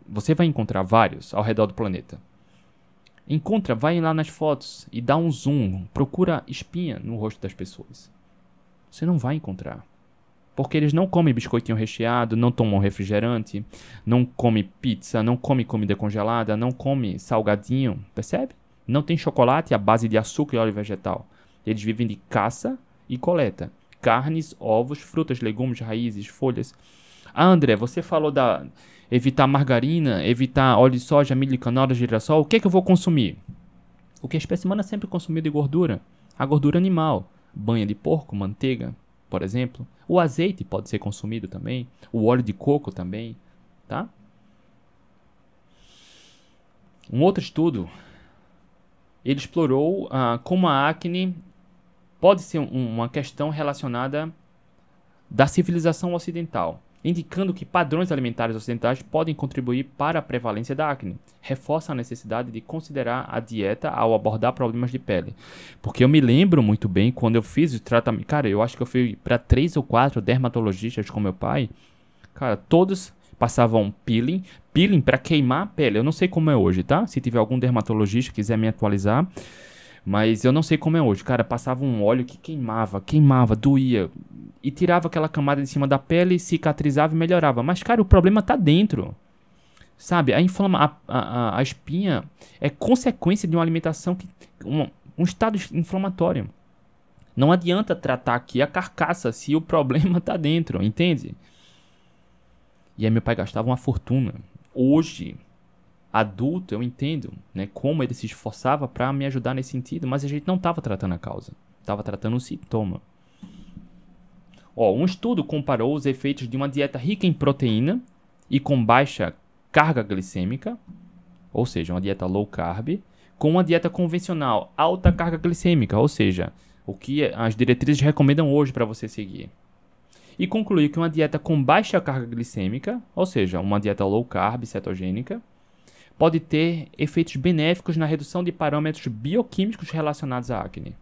Você vai encontrar vários ao redor do planeta. Encontra, vai lá nas fotos e dá um zoom, procura espinha no rosto das pessoas. Você não vai encontrar. Porque eles não comem biscoitinho recheado, não tomam refrigerante, não comem pizza, não comem comida congelada, não comem salgadinho, percebe? Não tem chocolate à base de açúcar e óleo vegetal. Eles vivem de caça e coleta. Carnes, ovos, frutas, legumes, raízes, folhas. Ah, André, você falou da evitar margarina, evitar óleo de soja, milho, canola, girassol. O que, é que eu vou consumir? O que a espécie humana sempre consumiu de gordura. A gordura animal. Banha de porco, manteiga, por exemplo. O azeite pode ser consumido também. O óleo de coco também. Tá? Um outro estudo, ele explorou ah, como a acne pode ser um, uma questão relacionada da civilização ocidental indicando que padrões alimentares ocidentais podem contribuir para a prevalência da acne. Reforça a necessidade de considerar a dieta ao abordar problemas de pele. Porque eu me lembro muito bem quando eu fiz o tratamento. Cara, eu acho que eu fui para três ou quatro dermatologistas com meu pai. Cara, todos passavam peeling, peeling para queimar a pele. Eu não sei como é hoje, tá? Se tiver algum dermatologista que quiser me atualizar, mas eu não sei como é hoje. Cara, passava um óleo que queimava, queimava, doía e tirava aquela camada de cima da pele, cicatrizava e melhorava. Mas, cara, o problema tá dentro. Sabe? A, inflama a, a, a espinha é consequência de uma alimentação que. Um, um estado inflamatório. Não adianta tratar aqui a carcaça se o problema tá dentro, entende? E aí meu pai gastava uma fortuna hoje, adulto, eu entendo, né, como ele se esforçava para me ajudar nesse sentido, mas a gente não estava tratando a causa, estava tratando o sintoma. Ó, um estudo comparou os efeitos de uma dieta rica em proteína e com baixa carga glicêmica, ou seja, uma dieta low carb, com uma dieta convencional alta carga glicêmica, ou seja, o que as diretrizes recomendam hoje para você seguir. E concluiu que uma dieta com baixa carga glicêmica, ou seja, uma dieta low carb cetogênica, pode ter efeitos benéficos na redução de parâmetros bioquímicos relacionados à acne.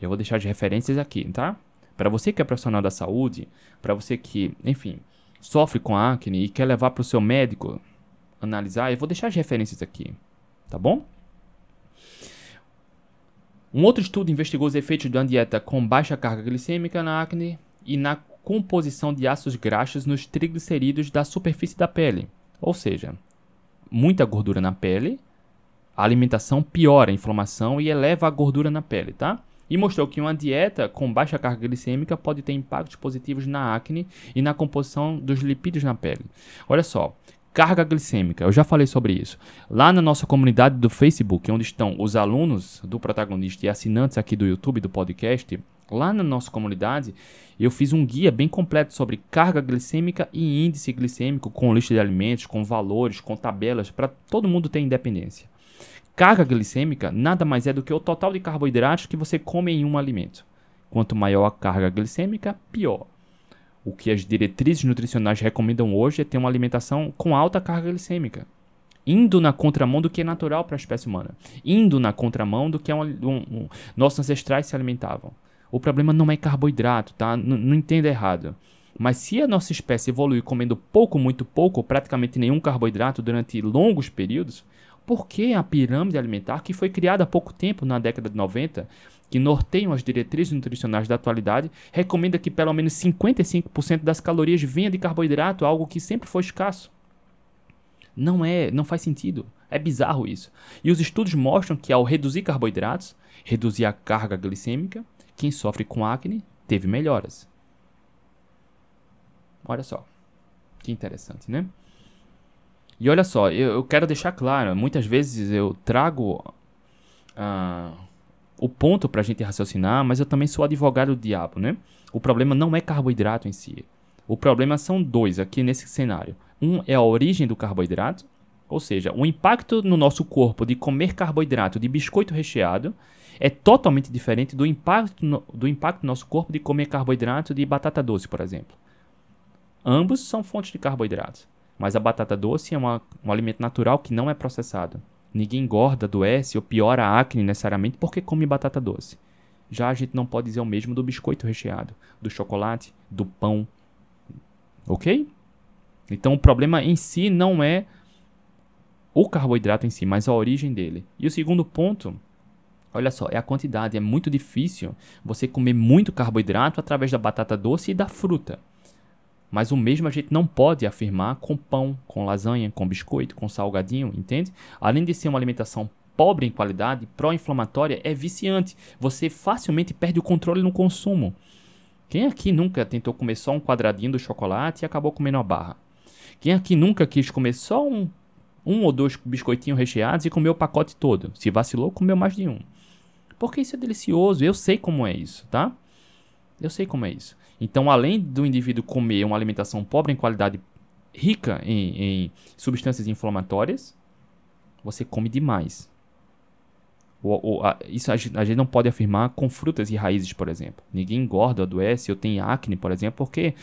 Eu vou deixar de referências aqui, tá? Para você que é profissional da saúde, para você que, enfim, sofre com acne e quer levar para o seu médico analisar, eu vou deixar as referências aqui, tá bom? Um outro estudo investigou os efeitos de uma dieta com baixa carga glicêmica na acne e na composição de ácidos graxos nos triglicerídeos da superfície da pele. Ou seja, muita gordura na pele, a alimentação piora a inflamação e eleva a gordura na pele, tá? E mostrou que uma dieta com baixa carga glicêmica pode ter impactos positivos na acne e na composição dos lipídios na pele. Olha só, carga glicêmica. Eu já falei sobre isso. Lá na nossa comunidade do Facebook, onde estão os alunos do protagonista e assinantes aqui do YouTube do podcast, lá na nossa comunidade, eu fiz um guia bem completo sobre carga glicêmica e índice glicêmico, com lista de alimentos, com valores, com tabelas, para todo mundo ter independência. Carga glicêmica nada mais é do que o total de carboidratos que você come em um alimento. Quanto maior a carga glicêmica, pior. O que as diretrizes nutricionais recomendam hoje é ter uma alimentação com alta carga glicêmica, indo na contramão do que é natural para a espécie humana, indo na contramão do que é um, um, um, nossos ancestrais se alimentavam. O problema não é carboidrato, tá? N não entenda errado. Mas se a nossa espécie evoluir comendo pouco, muito pouco, ou praticamente nenhum carboidrato durante longos períodos, por que a pirâmide alimentar, que foi criada há pouco tempo, na década de 90, que norteiam as diretrizes nutricionais da atualidade, recomenda que pelo menos 55% das calorias venha de carboidrato, algo que sempre foi escasso. Não é, não faz sentido. É bizarro isso. E os estudos mostram que ao reduzir carboidratos, reduzir a carga glicêmica, quem sofre com acne teve melhoras. Olha só. Que interessante, né? E olha só, eu, eu quero deixar claro, muitas vezes eu trago uh, o ponto para a gente raciocinar, mas eu também sou advogado do diabo, né? O problema não é carboidrato em si. O problema são dois aqui nesse cenário. Um é a origem do carboidrato, ou seja, o impacto no nosso corpo de comer carboidrato de biscoito recheado é totalmente diferente do impacto no, do impacto no nosso corpo de comer carboidrato de batata doce, por exemplo. Ambos são fontes de carboidratos, mas a batata doce é uma, um alimento natural que não é processado. Ninguém engorda, adoece ou piora a acne necessariamente porque come batata doce. Já a gente não pode dizer o mesmo do biscoito recheado, do chocolate, do pão. Ok? Então o problema em si não é o carboidrato em si, mas a origem dele. E o segundo ponto, olha só, é a quantidade. É muito difícil você comer muito carboidrato através da batata doce e da fruta. Mas o mesmo a gente não pode afirmar com pão, com lasanha, com biscoito, com salgadinho, entende? Além de ser uma alimentação pobre em qualidade, pró-inflamatória, é viciante. Você facilmente perde o controle no consumo. Quem aqui nunca tentou comer só um quadradinho do chocolate e acabou comendo uma barra? Quem aqui nunca quis comer só um, um ou dois biscoitinhos recheados e comeu o pacote todo? Se vacilou, comeu mais de um. Porque isso é delicioso, eu sei como é isso, tá? Eu sei como é isso. Então, além do indivíduo comer uma alimentação pobre em qualidade, rica em, em substâncias inflamatórias, você come demais. O, o, a, isso a gente, a gente, não pode afirmar com frutas e raízes, por exemplo. Ninguém engorda, adoece ou tem acne, por exemplo, porque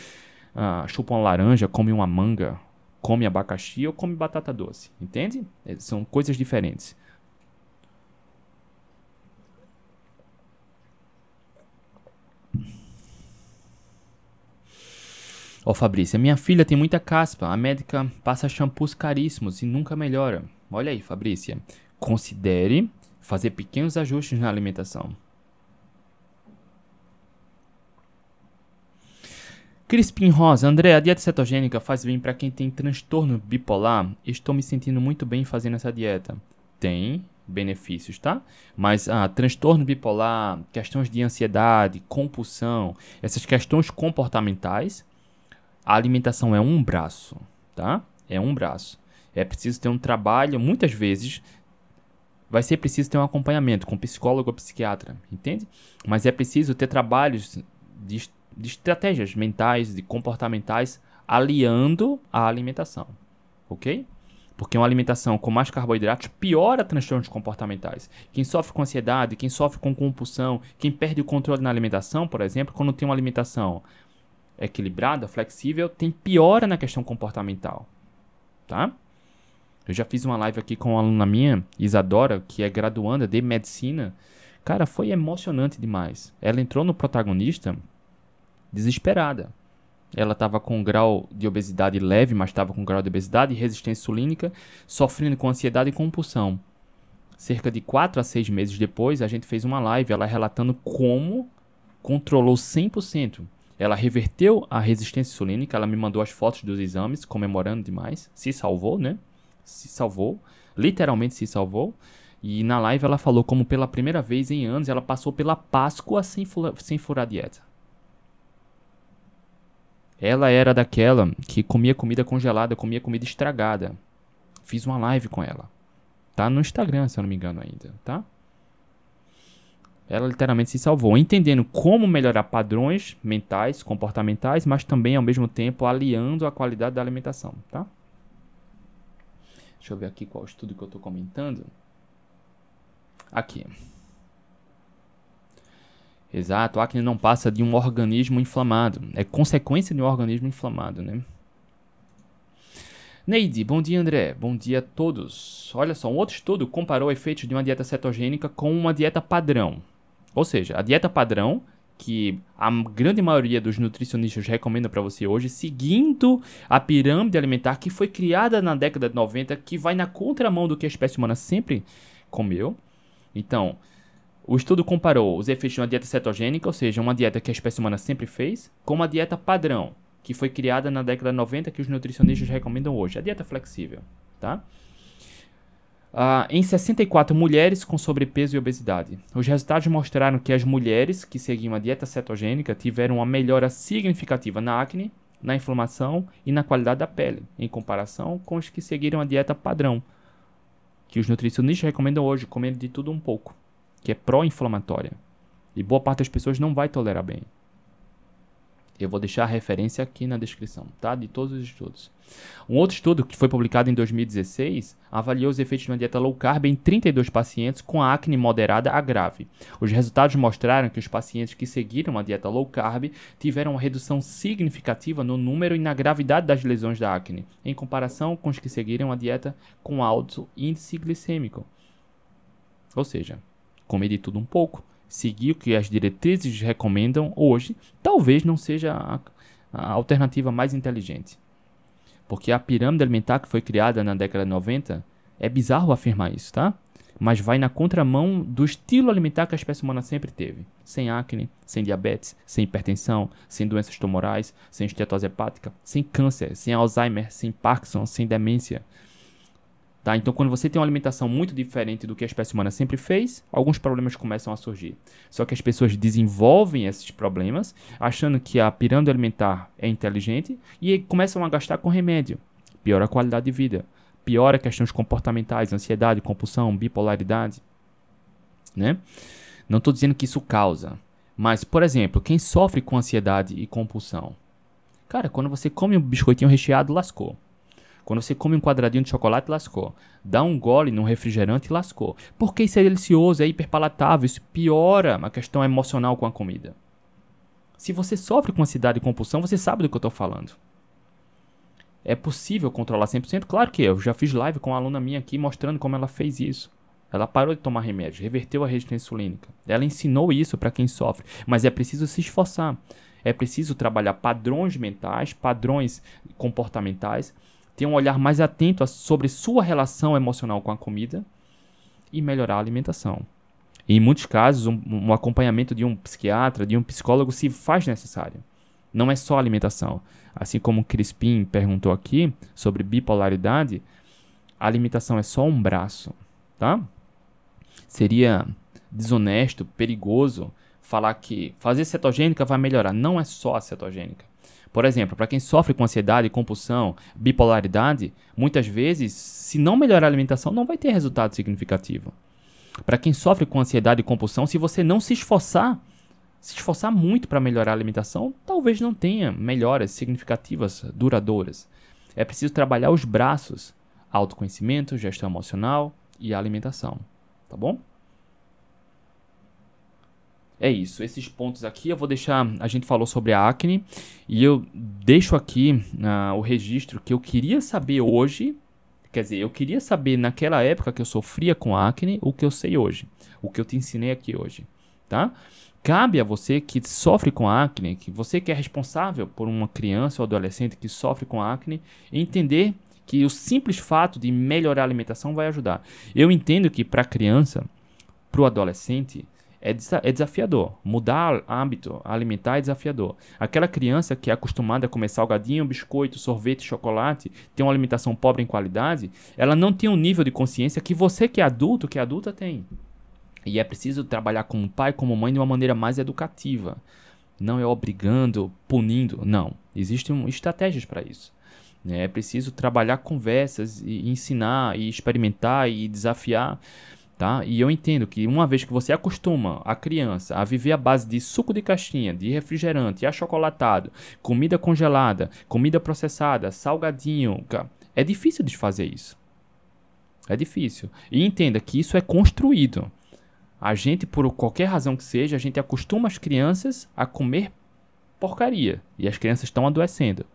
ah, chupa uma laranja, come uma manga, come abacaxi ou come batata doce. Entende? É, são coisas diferentes. Ó, oh, Fabrícia, minha filha tem muita caspa. A médica passa shampoos caríssimos e nunca melhora. Olha aí, Fabrícia. Considere fazer pequenos ajustes na alimentação. Crispim Rosa, André, a dieta cetogênica faz bem para quem tem transtorno bipolar? Estou me sentindo muito bem fazendo essa dieta. Tem benefícios, tá? Mas ah, transtorno bipolar, questões de ansiedade, compulsão, essas questões comportamentais, a alimentação é um braço, tá? É um braço. É preciso ter um trabalho, muitas vezes vai ser preciso ter um acompanhamento com psicólogo ou psiquiatra, entende? Mas é preciso ter trabalhos de, de estratégias mentais, de comportamentais, aliando a alimentação, ok? Porque uma alimentação com mais carboidratos piora transtornos comportamentais. Quem sofre com ansiedade, quem sofre com compulsão, quem perde o controle na alimentação, por exemplo, quando tem uma alimentação equilibrada, flexível, tem piora na questão comportamental, tá? Eu já fiz uma live aqui com uma aluna minha, Isadora, que é graduanda de medicina. Cara, foi emocionante demais. Ela entrou no protagonista desesperada. Ela estava com um grau de obesidade leve, mas estava com um grau de obesidade e resistência insulínica, sofrendo com ansiedade e compulsão. Cerca de 4 a 6 meses depois, a gente fez uma live, ela relatando como controlou 100%. Ela reverteu a resistência insulínica, ela me mandou as fotos dos exames, comemorando demais. Se salvou, né? se salvou, literalmente se salvou. E na live ela falou como pela primeira vez em anos ela passou pela Páscoa sem, fula, sem furar dieta. Ela era daquela que comia comida congelada, comia comida estragada. Fiz uma live com ela. Tá no Instagram, se eu não me engano ainda, tá? Ela literalmente se salvou, entendendo como melhorar padrões mentais, comportamentais, mas também ao mesmo tempo aliando a qualidade da alimentação, tá? Deixa eu ver aqui qual estudo que eu estou comentando. Aqui. Exato, a acne não passa de um organismo inflamado. É consequência de um organismo inflamado, né? Neide, bom dia André, bom dia a todos. Olha só, um outro estudo comparou efeitos de uma dieta cetogênica com uma dieta padrão. Ou seja, a dieta padrão que a grande maioria dos nutricionistas recomenda para você hoje, seguindo a pirâmide alimentar que foi criada na década de 90, que vai na contramão do que a espécie humana sempre comeu. Então, o estudo comparou os efeitos de uma dieta cetogênica, ou seja, uma dieta que a espécie humana sempre fez, com uma dieta padrão, que foi criada na década de 90, que os nutricionistas recomendam hoje, a dieta flexível, tá? Uh, em 64 mulheres com sobrepeso e obesidade. Os resultados mostraram que as mulheres que seguiam a dieta cetogênica tiveram uma melhora significativa na acne, na inflamação e na qualidade da pele, em comparação com os que seguiram a dieta padrão, que os nutricionistas recomendam hoje, comendo de tudo um pouco, que é pró-inflamatória. E boa parte das pessoas não vai tolerar bem. Eu vou deixar a referência aqui na descrição, tá? De todos os estudos. Um outro estudo que foi publicado em 2016 avaliou os efeitos de uma dieta low carb em 32 pacientes com acne moderada a grave. Os resultados mostraram que os pacientes que seguiram a dieta low carb tiveram uma redução significativa no número e na gravidade das lesões da acne, em comparação com os que seguiram a dieta com alto índice glicêmico. Ou seja, comer de tudo um pouco, seguir o que as diretrizes recomendam hoje, talvez não seja a, a alternativa mais inteligente. Porque a pirâmide alimentar que foi criada na década de 90, é bizarro afirmar isso, tá? Mas vai na contramão do estilo alimentar que a espécie humana sempre teve. Sem acne, sem diabetes, sem hipertensão, sem doenças tumorais, sem estetose hepática, sem câncer, sem Alzheimer, sem Parkinson, sem demência. Tá? Então, quando você tem uma alimentação muito diferente do que a espécie humana sempre fez, alguns problemas começam a surgir. Só que as pessoas desenvolvem esses problemas achando que a pirâmide alimentar é inteligente e começam a gastar com remédio. Piora a qualidade de vida, piora questões comportamentais, ansiedade, compulsão, bipolaridade. Né? Não estou dizendo que isso causa, mas, por exemplo, quem sofre com ansiedade e compulsão, cara, quando você come um biscoitinho recheado, lascou. Quando você come um quadradinho de chocolate, lascou. Dá um gole num refrigerante, lascou. Porque isso é delicioso, é hiperpalatável, isso piora a questão emocional com a comida. Se você sofre com ansiedade e compulsão, você sabe do que eu estou falando. É possível controlar 100%? Claro que é. eu já fiz live com uma aluna minha aqui mostrando como ela fez isso. Ela parou de tomar remédio, reverteu a resistência insulínica. Ela ensinou isso para quem sofre, mas é preciso se esforçar. É preciso trabalhar padrões mentais, padrões comportamentais ter um olhar mais atento sobre sua relação emocional com a comida e melhorar a alimentação. em muitos casos, um, um, acompanhamento de um psiquiatra, de um psicólogo se faz necessário. Não é só alimentação. Assim como Crispim perguntou aqui sobre bipolaridade, a alimentação é só um braço, tá? Seria desonesto, perigoso falar que fazer cetogênica vai melhorar. Não é só a cetogênica. Por exemplo, para quem sofre com ansiedade, compulsão, bipolaridade, muitas vezes, se não melhorar a alimentação, não vai ter resultado significativo. Para quem sofre com ansiedade e compulsão, se você não se esforçar, se esforçar muito para melhorar a alimentação, talvez não tenha melhoras significativas, duradouras. É preciso trabalhar os braços: autoconhecimento, gestão emocional e alimentação. Tá bom? É isso, esses pontos aqui eu vou deixar. A gente falou sobre a acne e eu deixo aqui uh, o registro que eu queria saber hoje. Quer dizer, eu queria saber naquela época que eu sofria com acne o que eu sei hoje, o que eu te ensinei aqui hoje, tá? Cabe a você que sofre com acne, que você que é responsável por uma criança ou adolescente que sofre com acne, entender que o simples fato de melhorar a alimentação vai ajudar. Eu entendo que para criança, para o adolescente, é, é desafiador. Mudar hábito alimentar é desafiador. Aquela criança que é acostumada a comer salgadinho, biscoito, sorvete, chocolate, tem uma alimentação pobre em qualidade, ela não tem um nível de consciência que você que é adulto, que é adulta, tem. E é preciso trabalhar como pai, como mãe de uma maneira mais educativa. Não é obrigando, punindo. Não. Existem estratégias para isso. É preciso trabalhar conversas e ensinar e experimentar e desafiar Tá? E eu entendo que uma vez que você acostuma a criança a viver à base de suco de caixinha, de refrigerante, achocolatado, comida congelada, comida processada, salgadinho, é difícil desfazer isso. É difícil. E entenda que isso é construído. A gente, por qualquer razão que seja, a gente acostuma as crianças a comer porcaria. E as crianças estão adoecendo.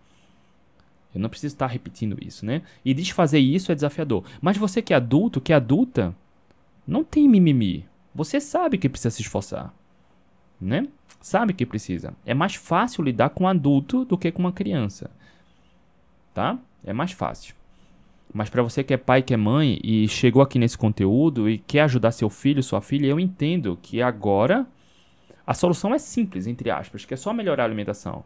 Eu não preciso estar repetindo isso, né? E desfazer isso é desafiador. Mas você que é adulto, que é adulta, não tem mimimi. Você sabe que precisa se esforçar. Né? Sabe que precisa. É mais fácil lidar com um adulto do que com uma criança. Tá? É mais fácil. Mas para você que é pai, que é mãe e chegou aqui nesse conteúdo e quer ajudar seu filho, sua filha, eu entendo que agora a solução é simples, entre aspas, que é só melhorar a alimentação.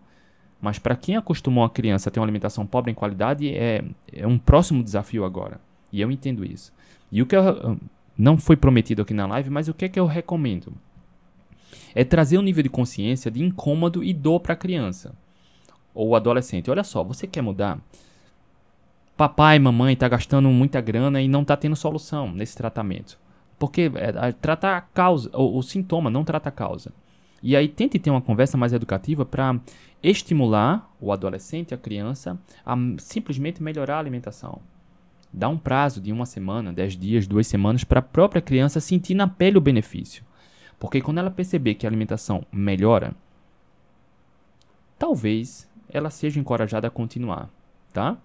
Mas para quem acostumou a criança a ter uma alimentação pobre em qualidade, é, é um próximo desafio agora. E eu entendo isso. E o que eu, não foi prometido aqui na live, mas o que é que eu recomendo? É trazer um nível de consciência de incômodo e dor para a criança ou adolescente. Olha só, você quer mudar? Papai mamãe tá gastando muita grana e não tá tendo solução nesse tratamento. Porque é, trata a causa, o, o sintoma, não trata a causa. E aí tente ter uma conversa mais educativa para estimular o adolescente, a criança, a simplesmente melhorar a alimentação. Dá um prazo de uma semana, dez dias, duas semanas para a própria criança sentir na pele o benefício. Porque quando ela perceber que a alimentação melhora, talvez ela seja encorajada a continuar, tá?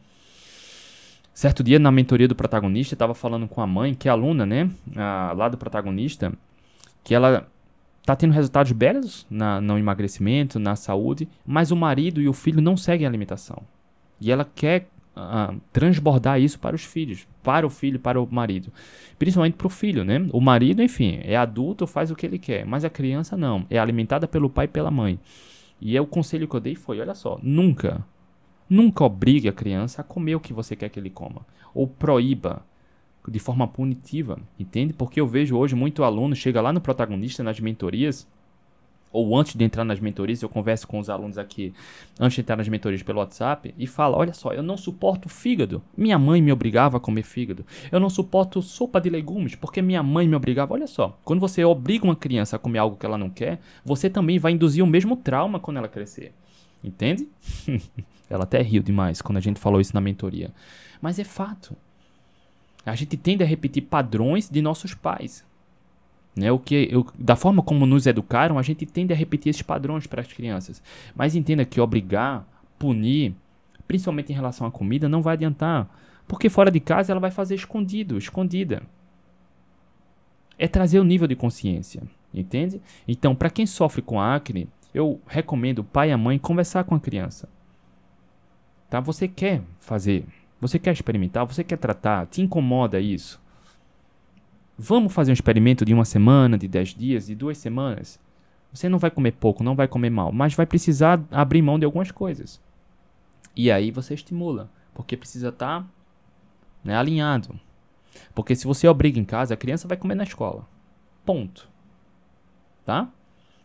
Certo dia, na mentoria do protagonista, estava falando com a mãe, que é aluna, né, lá do protagonista, que ela tá tendo resultados belos na, no emagrecimento, na saúde, mas o marido e o filho não seguem a alimentação. E ela quer uh, transbordar isso para os filhos, para o filho, para o marido. Principalmente para o filho, né? O marido, enfim, é adulto, faz o que ele quer, mas a criança não, é alimentada pelo pai e pela mãe. E é o conselho que eu dei foi, olha só, nunca, nunca obrigue a criança a comer o que você quer que ele coma, ou proíba de forma punitiva, entende? Porque eu vejo hoje muito aluno chega lá no protagonista nas mentorias ou antes de entrar nas mentorias, eu converso com os alunos aqui antes de entrar nas mentorias pelo WhatsApp e falo: olha só, eu não suporto fígado. Minha mãe me obrigava a comer fígado. Eu não suporto sopa de legumes porque minha mãe me obrigava. Olha só, quando você obriga uma criança a comer algo que ela não quer, você também vai induzir o mesmo trauma quando ela crescer. Entende? ela até riu demais quando a gente falou isso na mentoria. Mas é fato. A gente tende a repetir padrões de nossos pais. Né? O que, eu, da forma como nos educaram, a gente tende a repetir esses padrões para as crianças. Mas entenda que obrigar, punir, principalmente em relação à comida, não vai adiantar. Porque fora de casa ela vai fazer escondido, escondida. É trazer o nível de consciência, entende? Então, para quem sofre com acne, eu recomendo o pai e a mãe conversar com a criança. Tá? Você quer fazer, você quer experimentar, você quer tratar, te incomoda isso? Vamos fazer um experimento de uma semana, de dez dias, de duas semanas. Você não vai comer pouco, não vai comer mal, mas vai precisar abrir mão de algumas coisas. E aí você estimula, porque precisa estar tá, né, alinhado. Porque se você obriga em casa, a criança vai comer na escola. Ponto. Tá?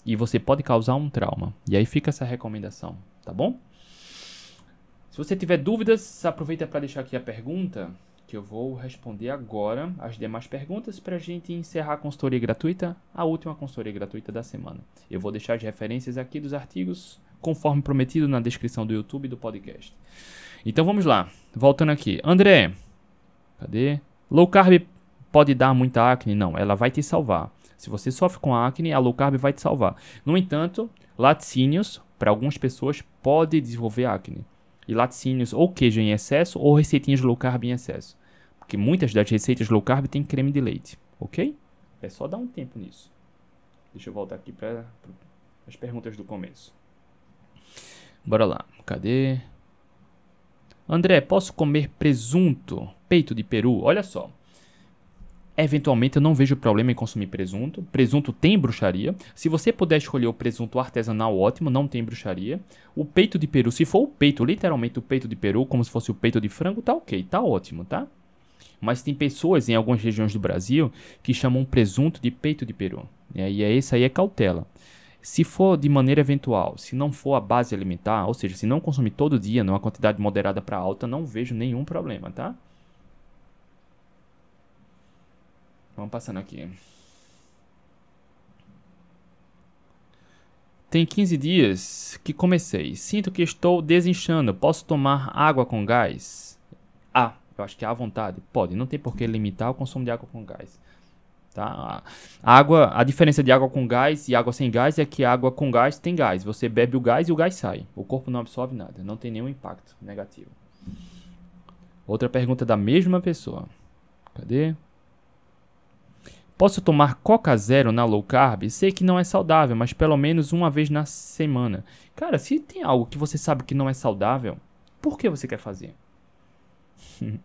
E você pode causar um trauma. E aí fica essa recomendação, tá bom? Se você tiver dúvidas, aproveita para deixar aqui a pergunta, que eu vou responder agora as demais perguntas para a gente encerrar a consultoria gratuita, a última consultoria gratuita da semana. Eu vou deixar as referências aqui dos artigos, conforme prometido na descrição do YouTube e do podcast. Então vamos lá, voltando aqui. André, cadê? Low carb pode dar muita acne? Não, ela vai te salvar. Se você sofre com acne, a low carb vai te salvar. No entanto, laticínios, para algumas pessoas, pode desenvolver acne. E laticínios ou queijo em excesso ou receitinhas low carb em excesso. Porque muitas das receitas low carb tem creme de leite, ok? É só dar um tempo nisso. Deixa eu voltar aqui para as perguntas do começo. Bora lá, cadê? André, posso comer presunto, peito de peru? Olha só. Eventualmente eu não vejo problema em consumir presunto. Presunto tem bruxaria. Se você puder escolher o presunto artesanal, ótimo, não tem bruxaria. O peito de peru, se for o peito, literalmente o peito de peru, como se fosse o peito de frango, tá ok, tá ótimo, tá? Mas tem pessoas em algumas regiões do Brasil que chamam presunto de peito de peru. E aí é esse aí é cautela. Se for de maneira eventual, se não for a base alimentar, ou seja, se não consumir todo dia numa quantidade moderada para alta, não vejo nenhum problema, tá? Vamos passando aqui. Tem 15 dias que comecei. Sinto que estou desinchando. Posso tomar água com gás? Eu acho que à vontade. Pode. Não tem por que limitar o consumo de água com gás. Tá? A água, a diferença de água com gás e água sem gás é que água com gás tem gás. Você bebe o gás e o gás sai. O corpo não absorve nada, não tem nenhum impacto negativo. Outra pergunta da mesma pessoa. Cadê? Posso tomar Coca Zero na low carb? Sei que não é saudável, mas pelo menos uma vez na semana. Cara, se tem algo que você sabe que não é saudável, por que você quer fazer?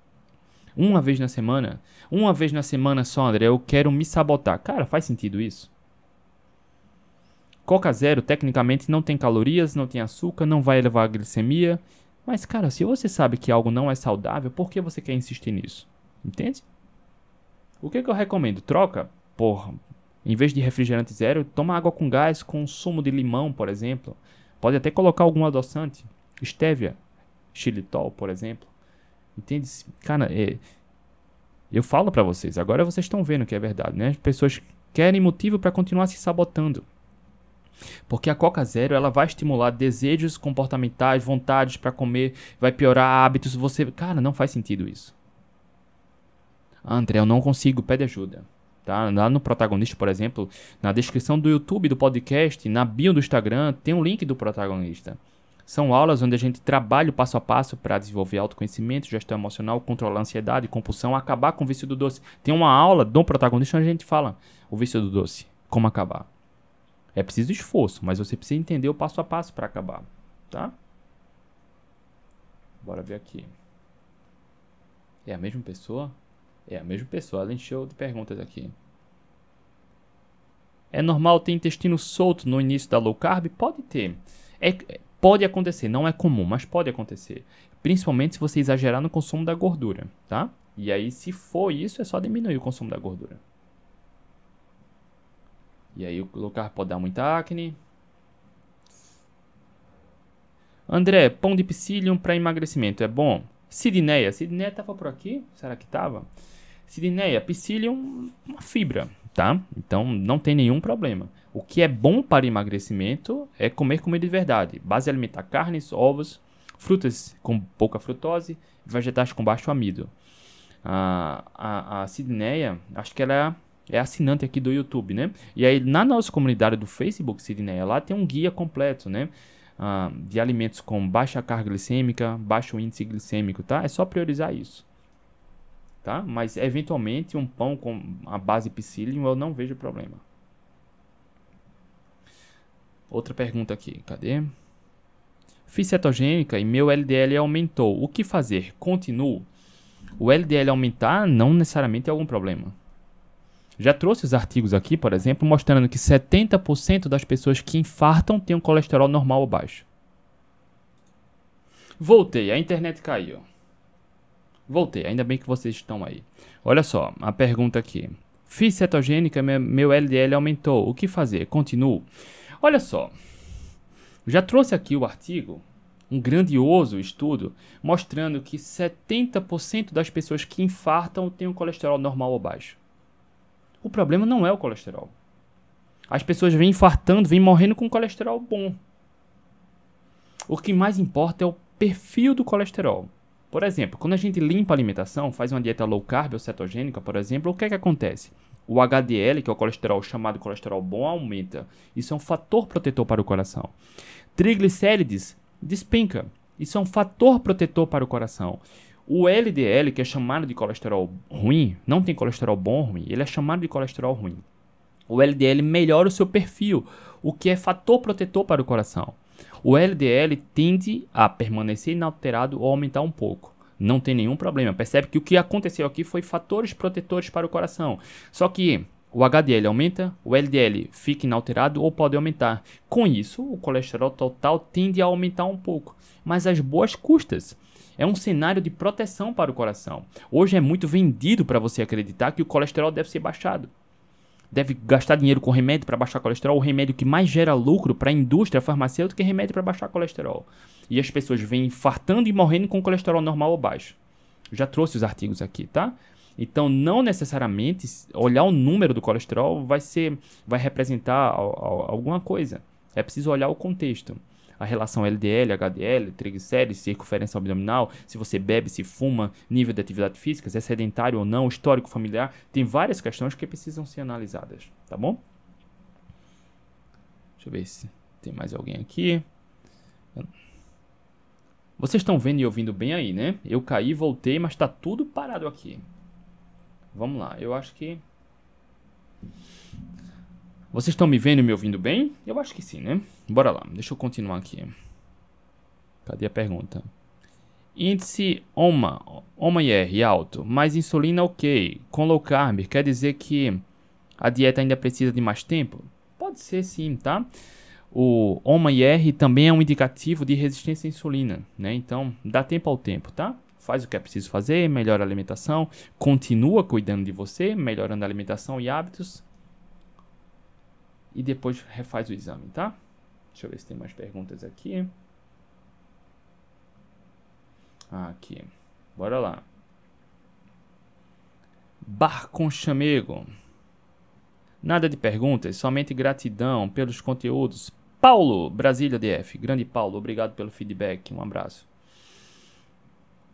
uma vez na semana? Uma vez na semana só, André, eu quero me sabotar. Cara, faz sentido isso? Coca Zero tecnicamente não tem calorias, não tem açúcar, não vai elevar a glicemia. Mas, cara, se você sabe que algo não é saudável, por que você quer insistir nisso? Entende? O que, que eu recomendo? Troca por, em vez de refrigerante zero, toma água com gás com sumo de limão, por exemplo. Pode até colocar algum adoçante. Estévia, xilitol, por exemplo. Entende? Cara, é, eu falo para vocês, agora vocês estão vendo que é verdade, né? As pessoas querem motivo para continuar se sabotando. Porque a Coca Zero ela vai estimular desejos comportamentais, vontades para comer, vai piorar hábitos. Você, cara, não faz sentido isso. André, eu não consigo, pede ajuda. Tá? Lá no protagonista, por exemplo, na descrição do YouTube do podcast, na bio do Instagram, tem um link do protagonista. São aulas onde a gente trabalha o passo a passo para desenvolver autoconhecimento, gestão emocional, controlar a ansiedade, compulsão, acabar com o vício do doce. Tem uma aula do protagonista onde a gente fala o vício do doce, como acabar. É preciso esforço, mas você precisa entender o passo a passo para acabar, tá? Bora ver aqui. É a mesma pessoa? É a mesma pessoa, ela encheu de perguntas aqui. É normal ter intestino solto no início da low carb? Pode ter. É, pode acontecer, não é comum, mas pode acontecer. Principalmente se você exagerar no consumo da gordura, tá? E aí, se for isso, é só diminuir o consumo da gordura. E aí, o carb pode dar muita acne. André, pão de psyllium para emagrecimento é bom? Sidneia, Sidneia estava por aqui? Será que estava? Sirineia, psyllium, uma fibra, tá? Então não tem nenhum problema. O que é bom para emagrecimento é comer comida de verdade. Base alimentar carnes, ovos, frutas com pouca frutose, vegetais com baixo amido. A, a, a Sidneia, acho que ela é, é assinante aqui do YouTube, né? E aí na nossa comunidade do Facebook, Sidneia, lá tem um guia completo, né? Ah, de alimentos com baixa carga glicêmica, baixo índice glicêmico, tá? É só priorizar isso tá? Mas eventualmente um pão com a base psyllium eu não vejo problema. Outra pergunta aqui, cadê? Fiz cetogênica e meu LDL aumentou. O que fazer? Continuo? O LDL aumentar não necessariamente é algum problema. Já trouxe os artigos aqui, por exemplo, mostrando que 70% das pessoas que infartam têm um colesterol normal ou baixo. Voltei, a internet caiu. Voltei, ainda bem que vocês estão aí. Olha só, a pergunta aqui. Fiz cetogênica, meu LDL aumentou. O que fazer? Continuo. Olha só. Já trouxe aqui o artigo um grandioso estudo mostrando que 70% das pessoas que infartam têm um colesterol normal ou baixo. O problema não é o colesterol. As pessoas vêm infartando, vêm morrendo com colesterol bom. O que mais importa é o perfil do colesterol. Por exemplo, quando a gente limpa a alimentação, faz uma dieta low carb ou cetogênica, por exemplo, o que é que acontece? O HDL, que é o colesterol chamado colesterol bom, aumenta. Isso é um fator protetor para o coração. Triglicérides despenca. Isso é um fator protetor para o coração. O LDL, que é chamado de colesterol ruim, não tem colesterol bom ruim, ele é chamado de colesterol ruim. O LDL melhora o seu perfil, o que é fator protetor para o coração. O LDL tende a permanecer inalterado ou aumentar um pouco. Não tem nenhum problema. Percebe que o que aconteceu aqui foi fatores protetores para o coração. Só que o HDL aumenta, o LDL fica inalterado ou pode aumentar. Com isso, o colesterol total tende a aumentar um pouco, mas às boas custas. É um cenário de proteção para o coração. Hoje é muito vendido para você acreditar que o colesterol deve ser baixado deve gastar dinheiro com remédio para baixar colesterol, o remédio que mais gera lucro para a indústria farmacêutica é remédio para baixar colesterol. E as pessoas vêm infartando e morrendo com colesterol normal ou baixo. Já trouxe os artigos aqui, tá? Então, não necessariamente olhar o número do colesterol vai ser, vai representar alguma coisa. É preciso olhar o contexto a relação LDL, HDL, triglicérides, circunferência abdominal, se você bebe, se fuma, nível de atividade física, se é sedentário ou não, histórico familiar, tem várias questões que precisam ser analisadas, tá bom? Deixa eu ver se tem mais alguém aqui. Vocês estão vendo e ouvindo bem aí, né? Eu caí, voltei, mas está tudo parado aqui. Vamos lá, eu acho que vocês estão me vendo e me ouvindo bem? Eu acho que sim, né? Bora lá, deixa eu continuar aqui. Cadê a pergunta? Índice OMA, OMA-IR alto, mais insulina ok, com low carb, quer dizer que a dieta ainda precisa de mais tempo? Pode ser sim, tá? O OMA-IR também é um indicativo de resistência à insulina, né? Então, dá tempo ao tempo, tá? Faz o que é preciso fazer, melhora a alimentação, continua cuidando de você, melhorando a alimentação e hábitos, e depois refaz o exame, tá? Deixa eu ver se tem mais perguntas aqui. Ah, aqui. Bora lá. Bar com chamego. Nada de perguntas, somente gratidão pelos conteúdos. Paulo, Brasília DF. Grande Paulo, obrigado pelo feedback. Um abraço.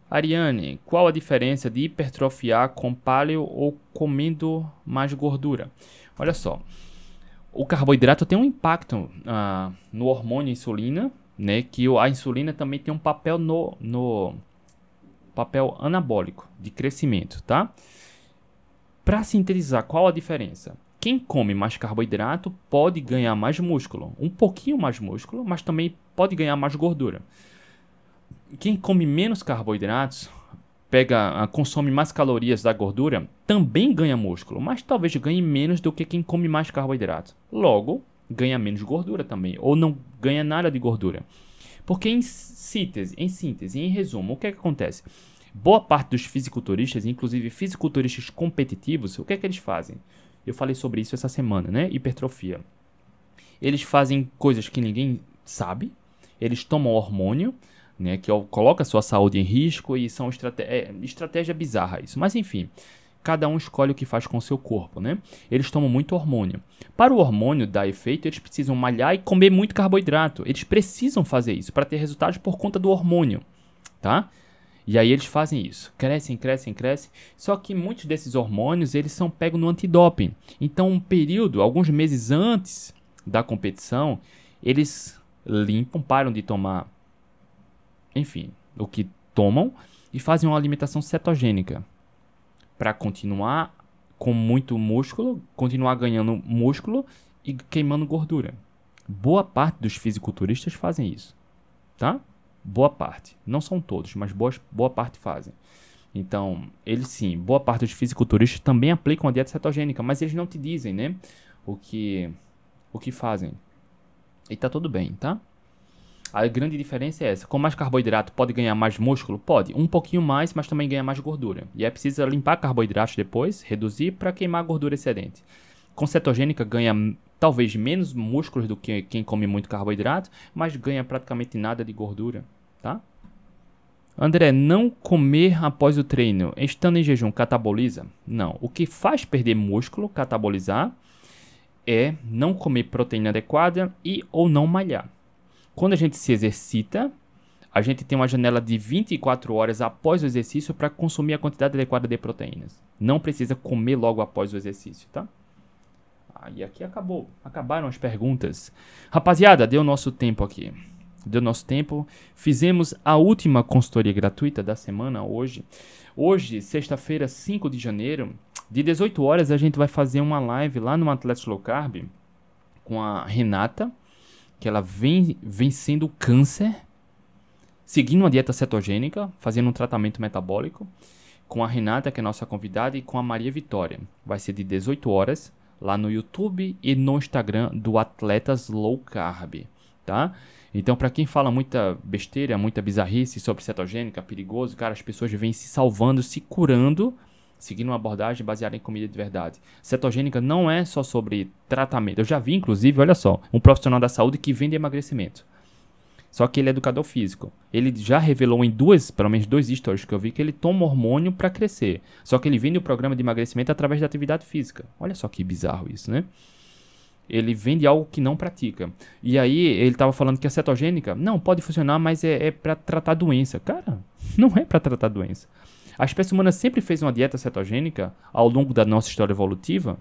Ariane, qual a diferença de hipertrofiar com paleo ou comendo mais gordura? Olha só, o carboidrato tem um impacto uh, no hormônio insulina, né? Que a insulina também tem um papel no, no papel anabólico de crescimento, tá? Para sintetizar, qual a diferença? Quem come mais carboidrato pode ganhar mais músculo, um pouquinho mais músculo, mas também pode ganhar mais gordura. Quem come menos carboidratos pega, consome mais calorias da gordura, também ganha músculo, mas talvez ganhe menos do que quem come mais carboidrato. Logo, ganha menos gordura também, ou não ganha nada de gordura. Porque em síntese, em síntese, em resumo, o que, é que acontece? Boa parte dos fisiculturistas, inclusive fisiculturistas competitivos, o que é que eles fazem? Eu falei sobre isso essa semana, né? Hipertrofia. Eles fazem coisas que ninguém sabe, eles tomam hormônio, né, que coloca a sua saúde em risco e são estrate é, estratégia bizarra isso. Mas enfim, cada um escolhe o que faz com o seu corpo, né? Eles tomam muito hormônio. Para o hormônio dar efeito, eles precisam malhar e comer muito carboidrato. Eles precisam fazer isso para ter resultados por conta do hormônio, tá? E aí eles fazem isso, crescem, crescem, crescem. Só que muitos desses hormônios eles são pegos no antidoping. Então, um período, alguns meses antes da competição, eles limpam, param de tomar enfim, o que tomam e fazem uma alimentação cetogênica para continuar com muito músculo, continuar ganhando músculo e queimando gordura. Boa parte dos fisiculturistas fazem isso, tá? Boa parte, não são todos, mas boa, boa parte fazem. Então, eles sim, boa parte dos fisiculturistas também aplicam a dieta cetogênica, mas eles não te dizem, né, o que o que fazem. E tá tudo bem, tá? A grande diferença é essa. Com mais carboidrato pode ganhar mais músculo? Pode. Um pouquinho mais, mas também ganha mais gordura. E é preciso limpar carboidratos depois, reduzir para queimar gordura excedente. Com cetogênica ganha talvez menos músculos do que quem come muito carboidrato, mas ganha praticamente nada de gordura. tá? André, não comer após o treino, estando em jejum, cataboliza? Não. O que faz perder músculo, catabolizar, é não comer proteína adequada e ou não malhar. Quando a gente se exercita, a gente tem uma janela de 24 horas após o exercício para consumir a quantidade adequada de proteínas. Não precisa comer logo após o exercício, tá? Ah, e aqui acabou. Acabaram as perguntas. Rapaziada, deu nosso tempo aqui. Deu nosso tempo. Fizemos a última consultoria gratuita da semana hoje. Hoje, sexta-feira, 5 de janeiro, de 18 horas, a gente vai fazer uma live lá no Atlético Low Carb com a Renata, que ela vem vencendo o câncer seguindo uma dieta cetogênica, fazendo um tratamento metabólico, com a Renata, que é nossa convidada, e com a Maria Vitória. Vai ser de 18 horas, lá no YouTube e no Instagram do Atletas Low Carb, tá? Então, para quem fala muita besteira, muita bizarrice sobre cetogênica, perigoso, cara, as pessoas vêm se salvando, se curando, seguindo uma abordagem baseada em comida de verdade. Cetogênica não é só sobre tratamento. Eu já vi, inclusive, olha só, um profissional da saúde que vende emagrecimento. Só que ele é educador físico. Ele já revelou em duas, pelo menos dois stories que eu vi, que ele toma hormônio para crescer. Só que ele vende o programa de emagrecimento através da atividade física. Olha só que bizarro isso, né? Ele vende algo que não pratica. E aí ele estava falando que a cetogênica, não, pode funcionar, mas é, é para tratar doença. Cara, não é para tratar doença. A espécie humana sempre fez uma dieta cetogênica ao longo da nossa história evolutiva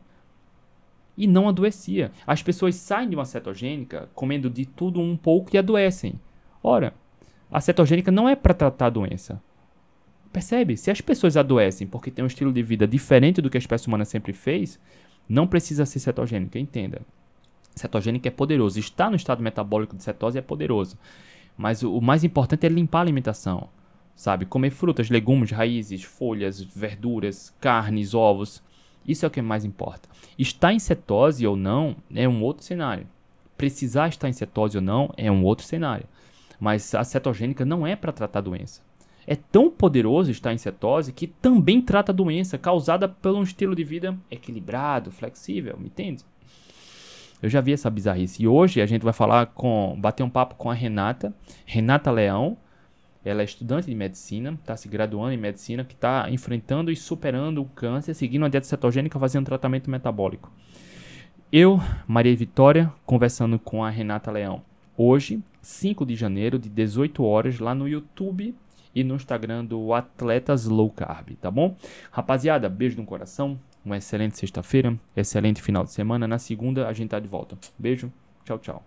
e não adoecia. As pessoas saem de uma cetogênica comendo de tudo um pouco e adoecem. Ora, a cetogênica não é para tratar a doença. Percebe? Se as pessoas adoecem porque têm um estilo de vida diferente do que a espécie humana sempre fez, não precisa ser cetogênica, entenda. Cetogênica é poderoso. Estar no estado metabólico de cetose é poderoso. Mas o mais importante é limpar a alimentação. Sabe? Comer frutas, legumes, raízes, folhas, verduras, carnes, ovos. Isso é o que mais importa. Estar em cetose ou não é um outro cenário. Precisar estar em cetose ou não é um outro cenário. Mas a cetogênica não é para tratar doença. É tão poderoso estar em cetose que também trata doença causada por um estilo de vida equilibrado, flexível, me entende? Eu já vi essa bizarrice. E hoje a gente vai falar com, bater um papo com a Renata, Renata Leão, ela é estudante de medicina, está se graduando em medicina, que está enfrentando e superando o câncer, seguindo uma dieta cetogênica, fazendo tratamento metabólico. Eu, Maria Vitória, conversando com a Renata Leão. Hoje, 5 de janeiro, de 18 horas, lá no YouTube e no Instagram do Atletas Low Carb, tá bom? Rapaziada, beijo no coração, uma excelente sexta-feira, excelente final de semana. Na segunda a gente tá de volta. Beijo, tchau, tchau.